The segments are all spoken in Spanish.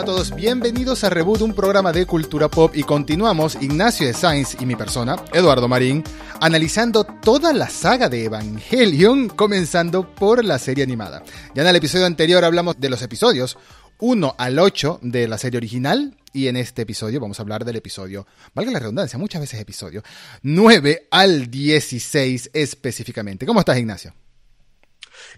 Hola a todos, bienvenidos a Reboot, un programa de cultura pop y continuamos Ignacio de Sainz y mi persona, Eduardo Marín, analizando toda la saga de Evangelion, comenzando por la serie animada. Ya en el episodio anterior hablamos de los episodios 1 al 8 de la serie original y en este episodio vamos a hablar del episodio, valga la redundancia, muchas veces episodio, 9 al 16 específicamente. ¿Cómo estás, Ignacio?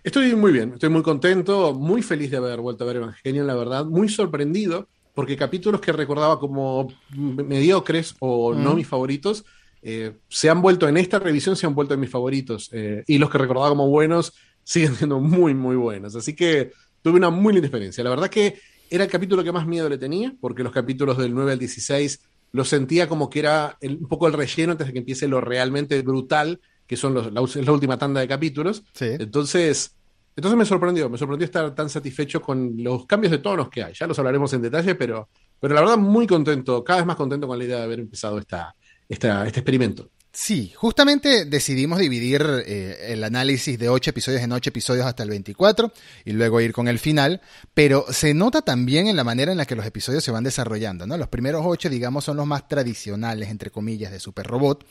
Estoy muy bien, estoy muy contento, muy feliz de haber vuelto a ver Evangelion, la verdad, muy sorprendido, porque capítulos que recordaba como mediocres o no mis favoritos, eh, se han vuelto en esta revisión, se han vuelto en mis favoritos, eh, y los que recordaba como buenos siguen siendo muy, muy buenos. Así que tuve una muy linda experiencia. La verdad que era el capítulo que más miedo le tenía, porque los capítulos del 9 al 16 lo sentía como que era un poco el relleno antes de que empiece lo realmente brutal que son los, la, la, última tanda de capítulos. Entonces, entonces me sorprendió, me sorprendió estar tan satisfecho con los cambios de tonos que hay. Ya los hablaremos en detalle, pero, pero la verdad muy contento, cada vez más contento con la idea de haber empezado esta, esta, este experimento. Sí, justamente decidimos dividir eh, el análisis de ocho episodios en ocho episodios hasta el 24 y luego ir con el final, pero se nota también en la manera en la que los episodios se van desarrollando, ¿no? Los primeros ocho, digamos, son los más tradicionales, entre comillas, de Super Robot,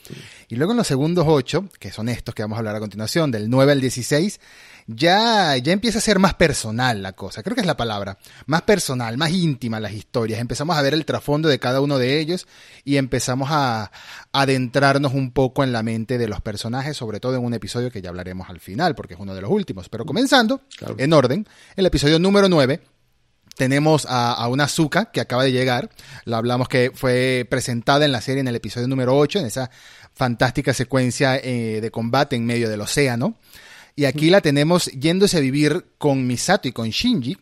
y luego en los segundos ocho, que son estos que vamos a hablar a continuación, del 9 al 16, ya, ya empieza a ser más personal la cosa, creo que es la palabra, más personal, más íntima las historias, empezamos a ver el trasfondo de cada uno de ellos y empezamos a, adentrarnos un poco en la mente de los personajes, sobre todo en un episodio que ya hablaremos al final, porque es uno de los últimos, pero comenzando, en orden, el episodio número 9, tenemos a, una Azuka que acaba de llegar. La hablamos que fue presentada en la serie en el episodio número 8, en esa fantástica secuencia eh, de combate en medio del océano. Y aquí la tenemos yéndose a vivir con Misato y con Shinji,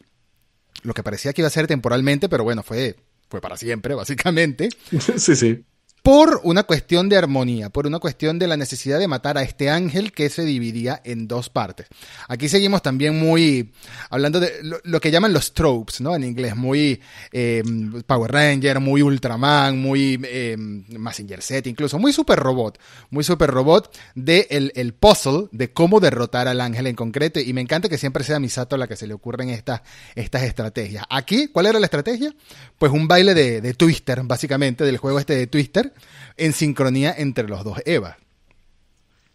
lo que parecía que iba a ser temporalmente, pero bueno, fue, fue para siempre, básicamente. Sí, sí por una cuestión de armonía, por una cuestión de la necesidad de matar a este ángel que se dividía en dos partes. Aquí seguimos también muy hablando de lo, que llaman los tropes, ¿no? En inglés, muy eh, Power Ranger, muy Ultraman, muy eh, Massinger Z, incluso muy super robot, muy super robot de el, puzzle de cómo derrotar al ángel en concreto. Y me encanta que siempre sea Misato la que se le ocurren estas, estas estrategias. Aquí, ¿cuál era la estrategia? Pues un baile de, de Twister, básicamente, del juego este de Twister en sincronía entre los dos Eva.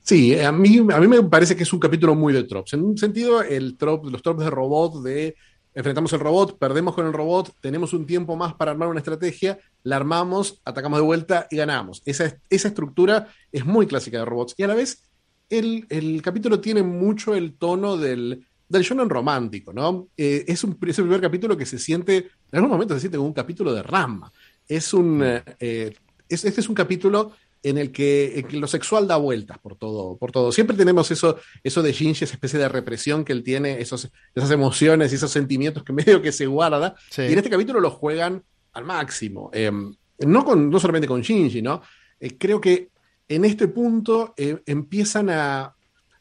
Sí, a mí, a mí me parece que es un capítulo muy de tropes. En un sentido, el trop, los tropes de robot, de enfrentamos el robot, perdemos con el robot, tenemos un tiempo más para armar una estrategia, la armamos, atacamos de vuelta y ganamos. Esa, esa estructura es muy clásica de robots. Y a la vez, el, el capítulo tiene mucho el tono del, del shonen romántico, ¿no? Eh, es, un, es el primer capítulo que se siente, en algún momento se siente como un capítulo de Rama. Es un, eh, este es un capítulo en el que, lo sexual da vueltas por todo, por todo. Siempre tenemos eso, eso de Shinji, esa especie de represión que él tiene, esos, esas emociones y esos sentimientos que medio que se guarda. Y en este capítulo lo juegan al máximo. Em, no, con, no solamente con Shinji, ¿no? Eh, creo que en este punto eh, empiezan a,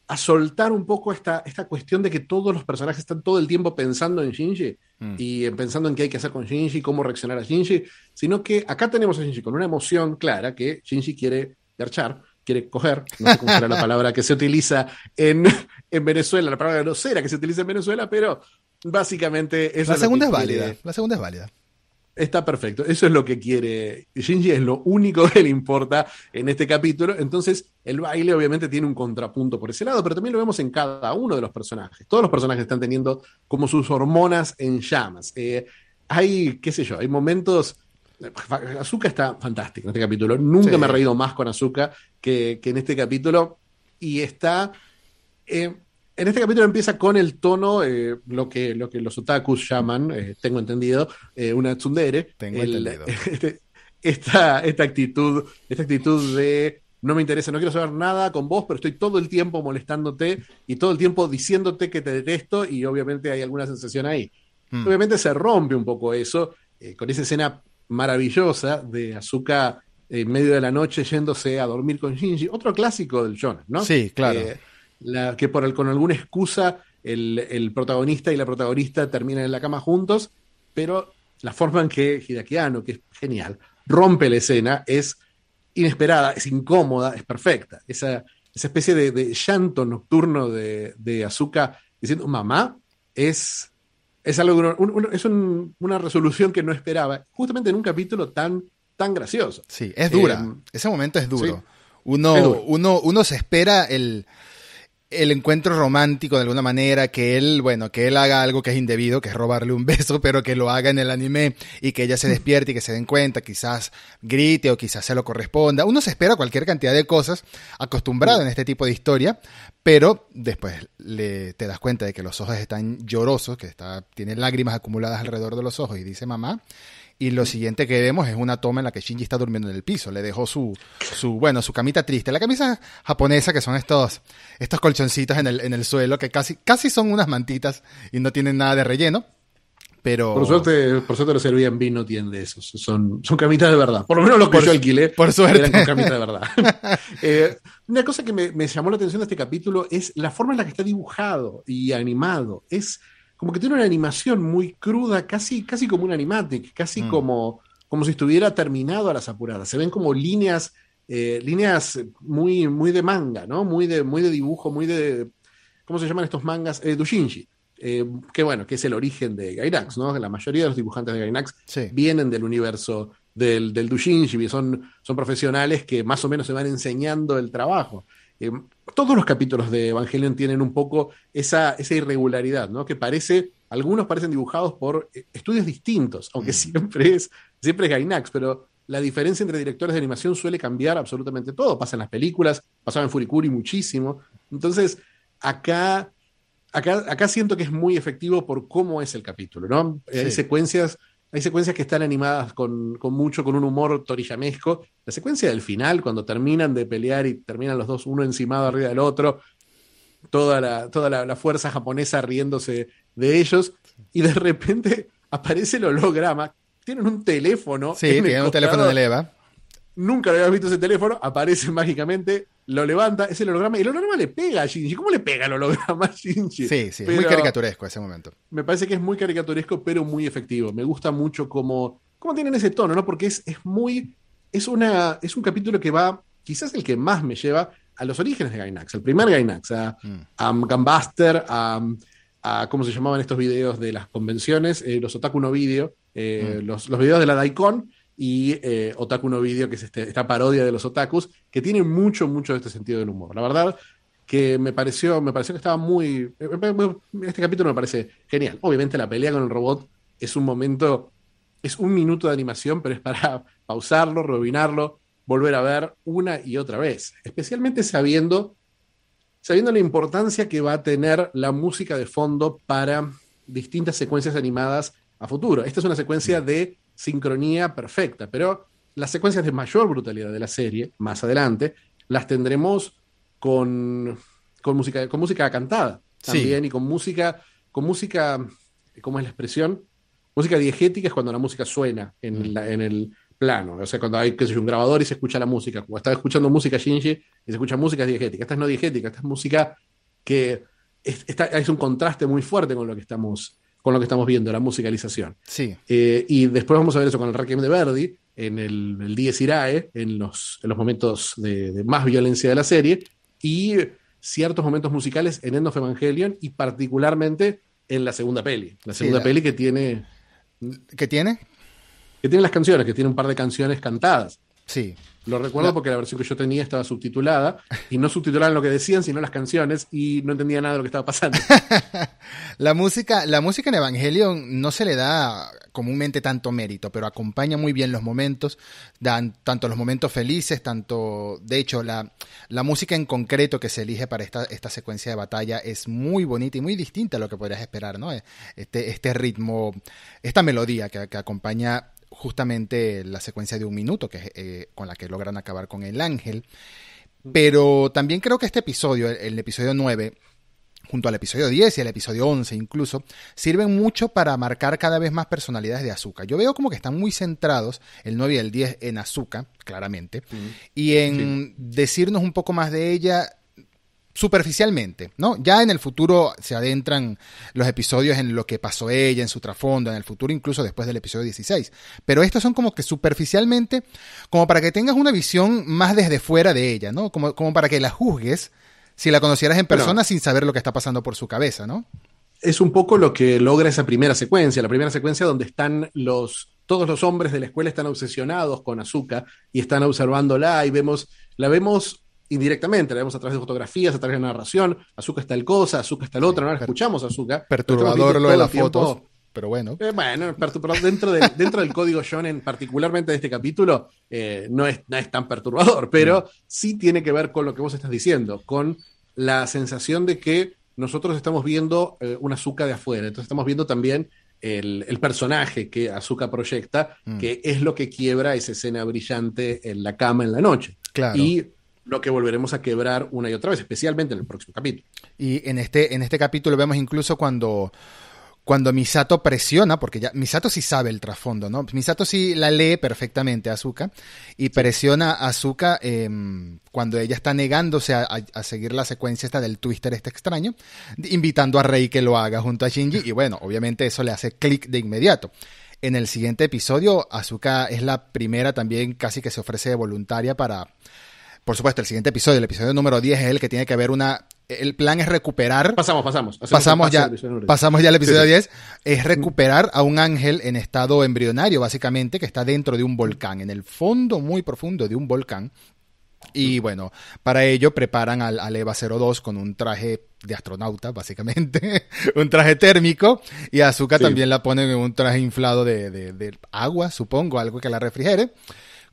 a soltar un poco esta, esta cuestión de que todos los personajes están todo el tiempo pensando en Shinji mm. y pensando en qué hay que hacer con Shinji, cómo reaccionar a Shinji, sino que acá tenemos a Shinji con una emoción clara que Shinji quiere garchar, quiere coger, no sé cómo será la palabra que se utiliza en, en Venezuela, la palabra grosera que se utiliza en Venezuela, pero básicamente es la segunda es válida, la segunda es válida. Está perfecto. Eso es lo que quiere Shinji, es lo único que le importa en este capítulo. Entonces, el baile obviamente tiene un contrapunto por ese lado, pero también lo vemos en cada uno de los personajes. Todos los personajes están teniendo como sus hormonas en llamas. Eh, hay, qué sé yo, hay momentos. Azuka está fantástica en este capítulo. Nunca me he reído más con Azuka que, que en este capítulo. Y está. Eh, en este capítulo empieza con el tono, eh, lo, que, lo que los otakus llaman, eh, tengo entendido, eh, una tsundere. Tengo entendido. Este, esta, esta, actitud, esta actitud de no me interesa, no quiero saber nada con vos, pero estoy todo el tiempo molestándote y todo el tiempo diciéndote que te detesto y obviamente hay alguna sensación ahí. Hmm. Obviamente se rompe un poco eso con esa escena maravillosa de Azuka en medio de la noche yéndose a dormir con Shinji, otro clásico del shonen, ¿no? Sí, claro que por el, con alguna excusa el, protagonista y la protagonista terminan en la cama juntos, pero la forma en que Hideaki que es genial, rompe la escena es inesperada, es incómoda, es perfecta. Esa, esa especie de, llanto nocturno de, de Azuka diciendo mamá es, Es algo es una resolución que no esperaba, justamente en un capítulo tan, tan gracioso. Sí, es dura. Eh, Ese momento es duro. Uno, Uno, uno se espera el, el encuentro romántico de alguna manera, que él, bueno, que él haga algo que es indebido, que es robarle un beso, pero que lo haga en el anime y que ella se despierte y que se den cuenta, quizás grite o quizás se lo corresponda. Uno se espera cualquier cantidad de cosas acostumbrado en este tipo de historia, pero después le, te das cuenta de que los ojos están llorosos, que está, tiene lágrimas acumuladas alrededor de los ojos y dice mamá, y lo siguiente que vemos es una toma en la que Shinji está durmiendo en el piso. Le dejó su, su bueno, su camita triste. La camisa japonesa, que son estos, estos colchoncitos en el, en el suelo, que casi, casi son unas mantitas y no tienen nada de relleno. Pero... Por suerte, por suerte los Airbnb no tienen de esos. Son, son camitas de verdad. Por lo menos los que yo alquilé. Por suerte. Eran con camitas de verdad. Eh, una cosa que me, me, llamó la atención de este capítulo es la forma en la que está dibujado y animado. Es como que tiene una animación muy cruda, casi, casi como un animatic, casi mm. como, como si estuviera terminado a las apuradas. Se ven como líneas, eh, líneas muy, muy de manga, ¿no? Muy de, muy de dibujo, muy de. ¿Cómo se llaman estos mangas? Eh, Dushinji. Eh, que bueno, que es el origen de Gainax, ¿no? La mayoría de los dibujantes de Gainax vienen del universo del, del Dushinji, son, son profesionales que más o menos se van enseñando el trabajo. Eh, todos los capítulos de Evangelion tienen un poco esa, esa irregularidad, ¿no? Que parece, algunos parecen dibujados por eh, estudios distintos, aunque mm. siempre es, siempre es Gainax, pero la diferencia entre directores de animación suele cambiar absolutamente todo. Pasa en las películas, pasaba en Furikuri muchísimo. Entonces, acá, acá, acá siento que es muy efectivo por cómo es el capítulo, ¿no? Hay secuencias hay secuencias que están animadas con, mucho, con un humor torillamesco. La secuencia del final, cuando terminan de pelear y terminan los dos uno encimado arriba del otro, toda la, toda la, fuerza japonesa riéndose de ellos, y de repente aparece el holograma. Tienen un teléfono. Sí, tienen un teléfono de leva. Nunca lo habías visto ese teléfono, aparece mágicamente lo levanta, es el holograma, y el holograma le pega a Shinji. ¿Cómo le pega el holograma a Shinji? Sí, sí, muy caricaturesco ese momento. Me parece que es muy caricaturesco, pero muy efectivo. Me gusta mucho cómo, cómo tienen ese tono, ¿no? Porque es, es muy. Es, una, es un capítulo que va, quizás el que más me lleva a los orígenes de Gainax, el primer Gainax, a, mm. a Gambuster, a, a, ¿cómo se llamaban estos videos de las convenciones? Eh, los Otaku no Video, eh, mm. los, los videos de la Daikon y eh, Otaku no Video, que es este, esta parodia de los otakus, que tiene mucho, mucho de este sentido del humor. La verdad que me pareció, me pareció que estaba muy... Este capítulo me parece genial. Obviamente la pelea con el robot es un momento, es un minuto de animación, pero es para pausarlo, rebobinarlo, volver a ver una y otra vez. Especialmente sabiendo, sabiendo la importancia que va a tener la música de fondo para distintas secuencias animadas a futuro. Esta es una secuencia de sincronía perfecta, pero las secuencias de mayor brutalidad de la serie, más adelante, las tendremos con, con, música, con música cantada también y con música, con música, ¿cómo es la expresión? Música diegética es cuando la música suena en, mm. en el plano, o sea, cuando hay que un grabador y se escucha la música, como estaba escuchando música Shinji y se escucha música diegética, esta es no diegética, esta es música que es, es un contraste muy fuerte con lo que estamos con lo que estamos viendo, la musicalización. Sí. Eh, y después vamos a ver eso con el Requiem de Verdi, en el, el Dies Irae, en los, en los momentos de, más violencia de la serie, y ciertos momentos musicales en End of Evangelion, y particularmente en la segunda peli. La segunda peli que tiene... ¿Qué tiene? Que tiene las canciones, que tiene un par de canciones cantadas. Sí. Lo recuerdo porque la versión que yo tenía estaba subtitulada y no subtitulaban lo que decían, sino las canciones y no entendía nada de lo que estaba pasando. la música, la música en Evangelion no se le da comúnmente tanto mérito, pero acompaña muy bien los momentos, dan tanto los momentos felices, tanto, de hecho, la, la música en concreto que se elige para esta, esta secuencia de batalla es muy bonita y muy distinta a lo que podrías esperar, ¿no? Este, este ritmo, esta melodía que, que acompaña justamente la secuencia de un minuto, que eh, con la que logran acabar con el ángel. Pero también creo que este episodio, el, episodio 9, junto al episodio 10 y al episodio 11 incluso, sirven mucho para marcar cada vez más personalidades de Azuka. Yo veo como que están muy centrados, el 9 y el 10, en Azuka, claramente, y en decirnos un poco más de ella superficialmente, ¿no? Ya en el futuro se adentran los episodios en lo que pasó ella, en su trasfondo, en el futuro incluso después del episodio 16. Pero estos son como que superficialmente, como para que tengas una visión más desde fuera de ella, ¿no? Como, como para que la juzgues si la conocieras en persona sin saber lo que está pasando por su cabeza, ¿no? es un poco lo que logra esa primera secuencia, la primera secuencia donde están los, todos los hombres de la escuela están obsesionados con Azuka y están observándola y vemos, la vemos indirectamente, la vemos a través de fotografías, a través de narración, Azuka está el cosa, Azuka está el otro, no la escuchamos a Azuka. Perturbador lo de las fotos, pero bueno. Eh, bueno, perturbador dentro, de, dentro del código shonen, particularmente de este capítulo, eh, no, es, no es tan perturbador, pero mm. sí tiene que ver con lo que vos estás diciendo, con la sensación de que nosotros estamos viendo eh, una Azuka de afuera, entonces estamos viendo también el, personaje que Azuka proyecta, mm. que es lo que quiebra esa escena brillante en la cama en la noche. Claro. Y lo que volveremos a quebrar una y otra vez, especialmente en el próximo capítulo. Y en este, en este capítulo vemos incluso cuando cuando Misato presiona, porque ya Misato sí sabe el trasfondo, ¿no? Misato sí la lee perfectamente a Azuka y presiona a Azuka em, cuando ella está negándose a, seguir la secuencia esta del twister este extraño, invitando a Rei que lo haga junto a Shinji y bueno, obviamente eso le hace clic de inmediato. En el siguiente episodio, Azuka es la primera también casi que se ofrece voluntaria para... Por supuesto, el siguiente episodio, el episodio número 10 es el que tiene que haber una el plan es recuperar. Pasamos, pasamos. Pasamos ya, pasamos ya al episodio 10. Es recuperar a un ángel en estado embrionario, básicamente, que está dentro de un volcán, en el fondo muy profundo de un volcán. Y bueno, para ello preparan al, EVA 02 con un traje de astronauta, básicamente, un traje térmico, y a Azuka también la ponen en un traje inflado de, de agua, supongo, algo que la refrigere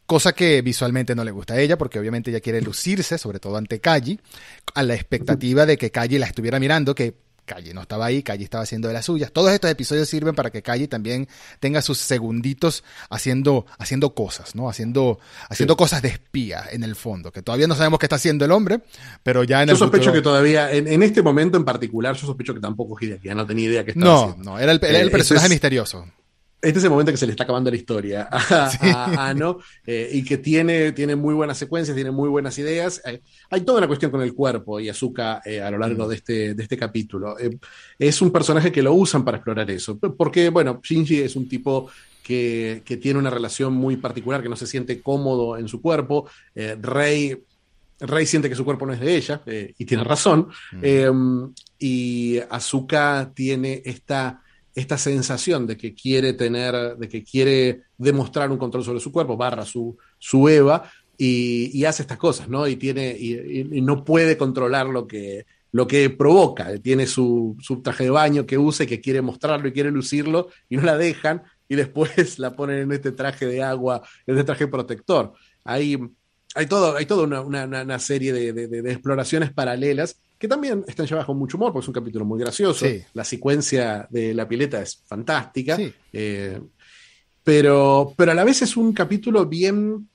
cosa que visualmente no le gusta a ella, porque obviamente ella quiere lucirse, sobre todo ante Kaji, a la expectativa de que Kaji la estuviera mirando, que Kaji no estaba ahí, Kaji estaba haciendo de las suyas. Todos estos episodios sirven para que Kaji también tenga sus segunditos haciendo, haciendo cosas, ¿no? Haciendo, haciendo cosas de espía en el fondo, que todavía no sabemos qué está haciendo el hombre, pero ya en yo el sospecho que todavía, en, este momento en particular, yo sospecho que tampoco Hideaki no tenía idea que estaba no, haciendo. No, era el, el eh, personaje misterioso este es el momento que se le está acabando la historia a, Ano eh, y que tiene, tiene muy buenas secuencias, tiene muy buenas ideas. Eh, hay toda una cuestión con el cuerpo y Azuka eh, a lo largo mm. de este, de este capítulo. es un personaje que lo usan para explorar eso, porque, bueno, Shinji es un tipo que, que tiene una relación muy particular, que no se siente cómodo en su cuerpo. Rey, Rey siente que su cuerpo no es de ella y tiene razón. Mm. y Azuka tiene esta esta sensación de que quiere tener, de que quiere demostrar un control sobre su cuerpo, barra su, su Eva, y, hace estas cosas, ¿no? Y tiene, y, no puede controlar lo que, lo que provoca. Tiene su, traje de baño que usa y que quiere mostrarlo y quiere lucirlo, y no la dejan, y después la ponen en este traje de agua, en este traje protector. Hay, hay todo, hay toda una, serie de exploraciones paralelas que también están llevadas con mucho humor, porque es un capítulo muy gracioso. La secuencia de la pileta es fantástica. Eh, pero, pero a la vez es un capítulo bien,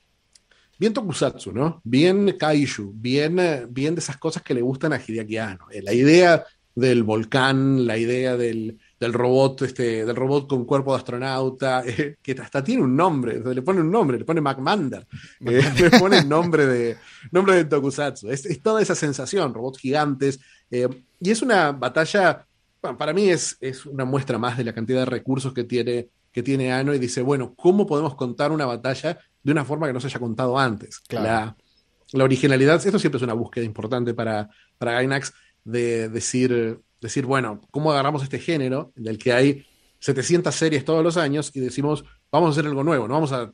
bien tokusatsu, ¿no? Bien kaiju, bien, bien de esas cosas que le gustan a Hideaki Anno. Eh, la idea del volcán, la idea del, del robot, este, del robot con cuerpo de astronauta, eh, que hasta tiene un nombre, le pone un nombre, le pone McMander, eh, le pone el nombre de, nombre de Tokusatsu. Es, toda esa sensación, robots gigantes, eh, y es una batalla, para mí es, es una muestra más de la cantidad de recursos que tiene, que tiene Ano y dice, bueno, ¿cómo podemos contar una batalla de una forma que no se haya contado antes? La, la originalidad, esto siempre es una búsqueda importante para, para Gainax, de decir, decir, bueno, ¿cómo agarramos este género en el que hay 700 series todos los años y decimos, vamos a hacer algo nuevo, no vamos a,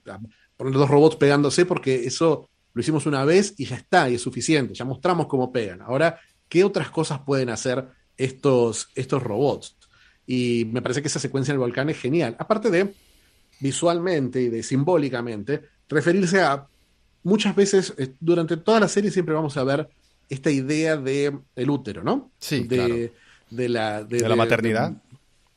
poner dos robots pegándose porque eso lo hicimos una vez y ya está, y es suficiente, ya mostramos cómo pegan. Ahora, ¿qué otras cosas pueden hacer estos, estos robots? Y me parece que esa secuencia en el volcán es genial. Aparte de visualmente y de simbólicamente, referirse a muchas veces, eh, durante toda la serie siempre vamos a ver esta idea de el útero, ¿no? Sí, de, de la, de, la maternidad.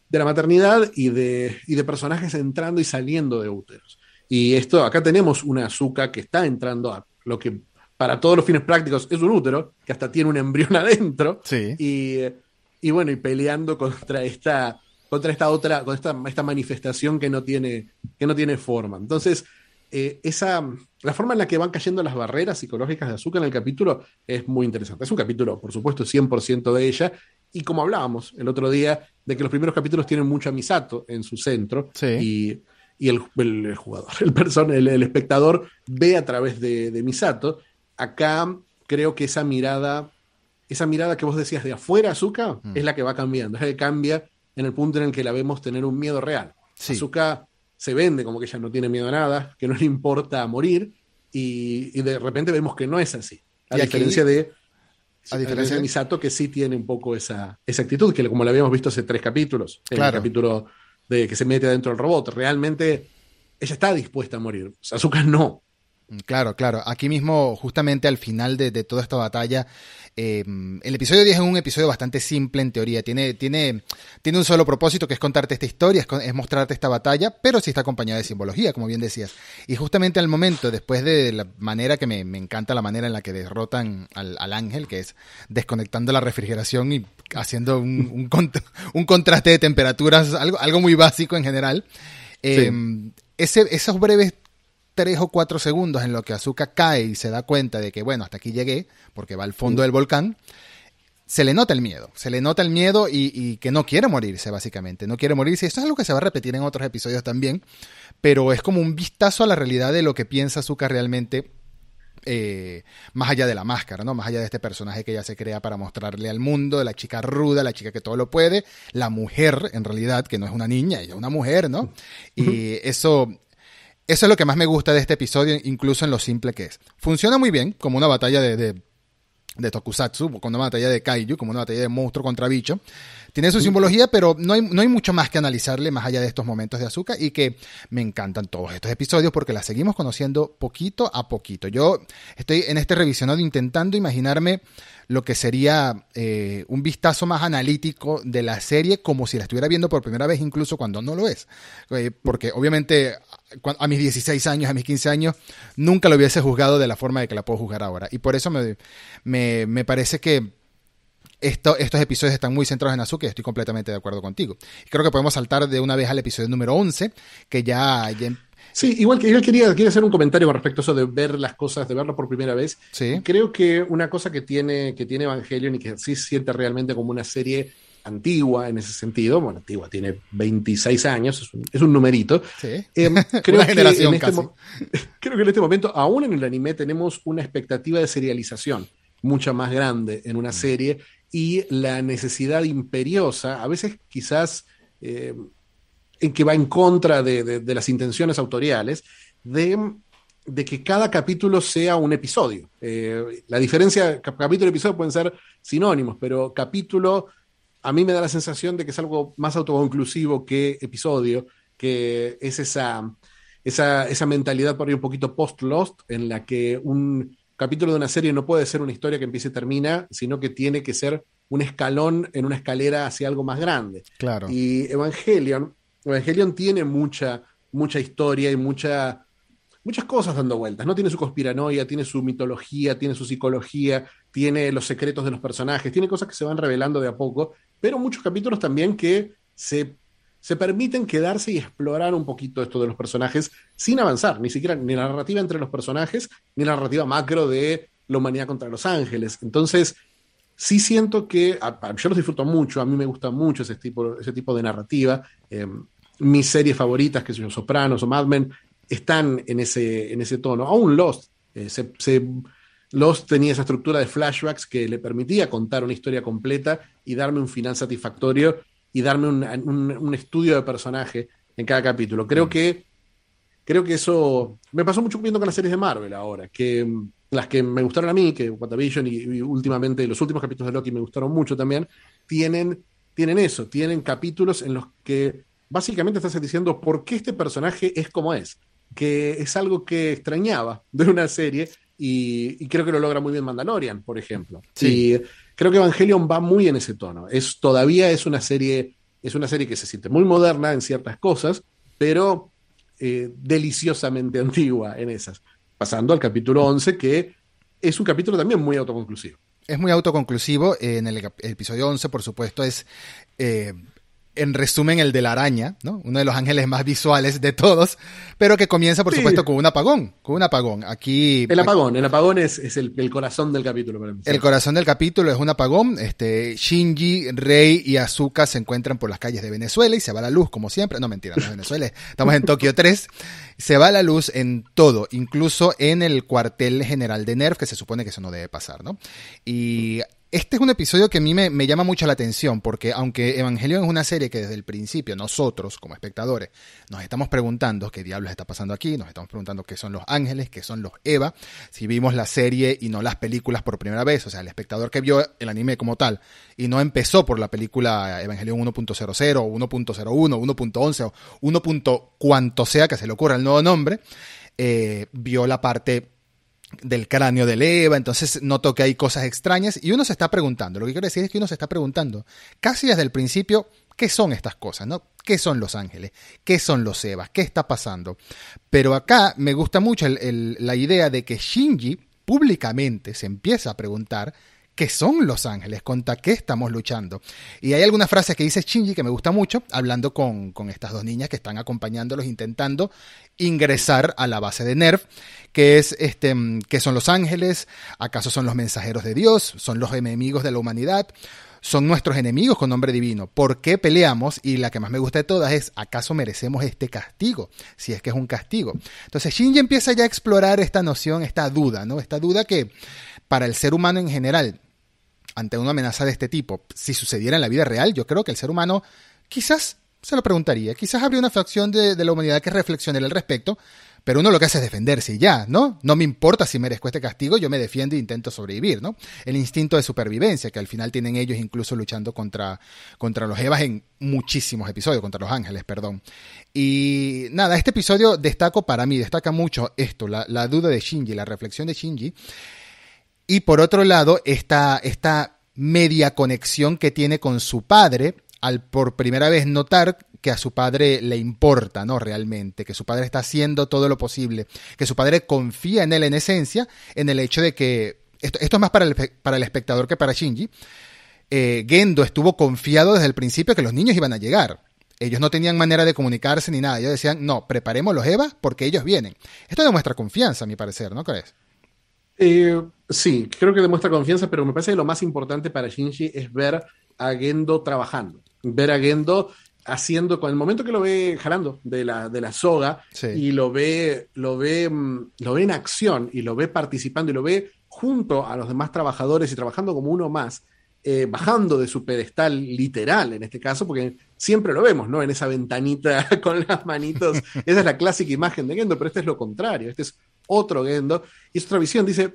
De, la maternidad y de, y de personajes entrando y saliendo de úteros. Y esto, acá tenemos una azúcar que está entrando a lo que para todos los fines prácticos es un útero, que hasta tiene un embrión adentro. Sí. Y, y bueno, y peleando contra esta, contra esta otra, con esta, esta manifestación que no tiene, que no tiene forma. Entonces, eh, esa, la forma en la que van cayendo las barreras psicológicas de Azúcar en el capítulo es muy interesante. Es un capítulo, por supuesto, 100% de ella, y como hablábamos el otro día, de que los primeros capítulos tienen mucho a Misato en su centro y, el, jugador, el, person, el, espectador ve a través de, Misato. Acá creo que esa mirada esa mirada que vos decías de afuera, Azuka, mm. es la que va cambiando, es la que cambia en el punto en el que la vemos tener un miedo real. Azuka se vende como que ella no tiene miedo a nada, que no le importa morir, y, de repente vemos que no es así. A diferencia de a diferencia de Misato, que sí tiene un poco esa, esa actitud, que como la habíamos visto hace tres capítulos, el capítulo de que se mete adentro del robot, realmente ella está dispuesta a morir. Azuka no. Mm, claro, claro. Aquí mismo, justamente al final de, toda esta batalla, em, el episodio 10 es un episodio bastante simple en teoría. Tiene, tiene, tiene un solo propósito que es contarte esta historia, es, mostrarte esta batalla, pero sí está acompañada de simbología, como bien decías. Y justamente al momento, después de la manera que me, encanta la manera en la que derrotan al, ángel, que es desconectando la refrigeración y haciendo un, un, contraste de temperaturas, algo, algo muy básico en general. Em, ese, esos breves tres o cuatro segundos en lo que Azuka cae y se da cuenta de que, bueno, hasta aquí llegué, porque va al fondo del volcán, se le nota el miedo, se le nota el miedo y, que no quiere morirse, básicamente, no quiere morirse. Esto es algo que se va a repetir en otros episodios también, pero es como un vistazo a la realidad de lo que piensa Azuka realmente. Eh, más allá de la máscara, ¿no? Más allá de este personaje que ella se crea para mostrarle al mundo, la chica ruda, la chica que todo lo puede, la mujer, en realidad, que no es una niña, ella es una mujer, ¿no? Y eso, eso es lo que más me gusta de este episodio, incluso en lo simple que es. Funciona muy bien como una batalla de, de, Tokusatsu, como una batalla de Kaiju, como una batalla de monstruo contra bicho. Tiene su simbología, pero no hay, no hay mucho más que analizarle más allá de estos momentos de azúcar y que me encantan todos estos episodios porque la seguimos conociendo poquito a poquito. Yo estoy en este revisionado intentando imaginarme lo que sería eh, un vistazo más analítico de la serie como si la estuviera viendo por primera vez incluso cuando no lo es. Eh, porque obviamente a mis 16 años, a mis 15 años, nunca lo hubiese juzgado de la forma de que la puedo juzgar ahora. Y por eso me, me, me parece que estos episodios están muy centrados en Azuka y estoy completamente de acuerdo contigo. Creo que podemos saltar de una vez al episodio número 11, que ya, ya Sí, igual que yo quería, quería hacer un comentario con respecto a eso de ver las cosas, de verlo por primera vez. Sí. Creo que una cosa que tiene, que tiene Evangelion y que sí siente realmente como una serie antigua en ese sentido, bueno, antigua, tiene 26 años, es un, numerito. Sí. Eh, creo, que en este creo que en este momento, aún en el anime, tenemos una expectativa de serialización mucha más grande en una mm. serie y la necesidad imperiosa, a veces quizás eh, en que va en contra de, las intenciones autoriales, de, que cada capítulo sea un episodio. Eh, la diferencia, capítulo y episodio pueden ser sinónimos, pero capítulo a mí me da la sensación de que es algo más autoconclusivo que episodio, que es esa, esa, esa mentalidad por ahí un poquito post-Lost, en la que un capítulo de una serie no puede ser una historia que empiece y termina, sino que tiene que ser un escalón en una escalera hacia algo más grande. Claro. Y Evangelion Evangelion tiene mucha, mucha historia y mucha, muchas cosas dando vueltas, ¿no? Tiene su conspiranoia, tiene su mitología, tiene su psicología, tiene los secretos de los personajes, tiene cosas que se van revelando de a poco, pero muchos capítulos también que se, se permiten quedarse y explorar un poquito esto de los personajes sin avanzar, ni siquiera ni la narrativa entre los personajes, ni la narrativa macro de la humanidad contra los ángeles. Entonces, sí siento que yo los disfruto mucho, a mí me gusta mucho ese tipo, ese tipo de narrativa. Em, mis series favoritas, que son Sopranos o Mad Men, están en ese, en ese tono. Aún Lost, eh, Lost tenía esa estructura de flashbacks que le permitía contar una historia completa y darme un final satisfactorio y darme un, estudio de personaje en cada capítulo. Creo mm. que, creo que eso me pasó mucho viendo con las series de Marvel ahora, que las que me gustaron a mí, que WandaVision y, y últimamente los últimos capítulos de Loki me gustaron mucho también, tienen, tienen eso, tienen capítulos en los que básicamente estás diciendo por qué este personaje es como es, que es algo que extrañaba de una serie y, creo que lo logra muy bien Mandalorian, por ejemplo. Sí. Y creo que Evangelion va muy en ese tono. Es, todavía es una serie, es una serie que se siente muy moderna en ciertas cosas, pero eh, deliciosamente antigua en esas. Pasando al capítulo 11, que es un capítulo también muy autoconclusivo. Es muy autoconclusivo. En el, episodio 11, por supuesto, es eh, en resumen el de la araña, ¿no? Uno de los ángeles más visuales de todos, pero que comienza, por supuesto, con un apagón, con un apagón. Aquí... El apagón, el apagón es, es el, corazón del capítulo. Para el corazón del capítulo es un apagón. Este, Shinji, Rei y Azuka se encuentran por las calles de Venezuela y se va la luz, como siempre. No, mentira, no es Venezuela, estamos en Tokio 3. Se va la luz en todo, incluso en el cuartel general de NERF, que se supone que eso no debe pasar, ¿no? Y este es un episodio que a mí me, llama mucho la atención, porque aunque Evangelion es una serie que desde el principio nosotros, como espectadores, nos estamos preguntando qué diablos está pasando aquí, nos estamos preguntando qué son los ángeles, qué son los Eva, si vimos la serie y no las películas por primera vez, o sea, el espectador que vio el anime como tal y no empezó por la película Evangelion 1.00 o 1.01, 1.11 o 1. cuanto sea que se le ocurra el nuevo nombre, eh, vio la parte del cráneo de Eva, entonces noto que hay cosas extrañas y uno se está preguntando, lo que quiero decir es que uno se está preguntando, casi desde el principio, ¿qué son estas cosas? ¿no? ¿Qué son los ángeles? ¿Qué son los Evas? ¿Qué está pasando? Pero acá me gusta mucho la idea de que Shinji públicamente se empieza a preguntar qué son los ángeles, contra qué estamos luchando. Y hay algunas frases que dice Shinji que me gusta mucho, hablando con, con estas dos niñas que están acompañándolos, intentando ingresar a la base de Nerf, que es este, ¿qué son los ángeles? ¿Acaso son los mensajeros de Dios? ¿Son los enemigos de la humanidad? son nuestros enemigos con nombre divino. ¿Por qué peleamos? Y la que más me gusta de todas es, ¿acaso merecemos este castigo? Si es que es un castigo. Entonces Shinji empieza ya a explorar esta noción, esta duda, ¿no? Esta duda que para el ser humano en general ante una amenaza de este tipo, si sucediera en la vida real, yo creo que el ser humano quizás se lo preguntaría, quizás habría una fracción de, la humanidad que reflexionara al respecto, pero uno lo que hace es defenderse y ya, ¿no? No me importa si merezco este castigo, yo me defiendo e intento sobrevivir, ¿no? El instinto de supervivencia que al final tienen ellos incluso luchando contra, contra los Evas en muchísimos episodios, contra los ángeles, perdón. Y nada, este episodio destaco para mí, destaca mucho esto, la duda de Shinji, la reflexión de Shinji, y por otro lado, esta, esta media conexión que tiene con su padre, al por primera vez notar que a su padre le importa, ¿no? Realmente, que su padre está haciendo todo lo posible, que su padre confía en él en esencia, en el hecho de que, esto, esto es más para el, para el espectador que para Shinji, eh, Gendo estuvo confiado desde el principio que los niños iban a llegar. Ellos no tenían manera de comunicarse ni nada. Ellos decían, no, preparemos los Eva porque ellos vienen. Esto demuestra confianza, a mi parecer, ¿no crees? Eh, sí, creo que demuestra confianza, pero me parece que lo más importante para Shinji es ver a Gendo trabajando, ver a Gendo haciendo, con el momento que lo ve jalando de la, de la soga y lo ve, lo ve, mm, lo ve en acción y lo ve participando y lo ve junto a los demás trabajadores y trabajando como uno más, eh, bajando de su pedestal literal en este caso, porque siempre lo vemos, ¿no? En esa ventanita con las manitos. Esa es la clásica imagen de Gendo, pero este es lo contrario. Este es otro Gendo. Y es otra visión, dice,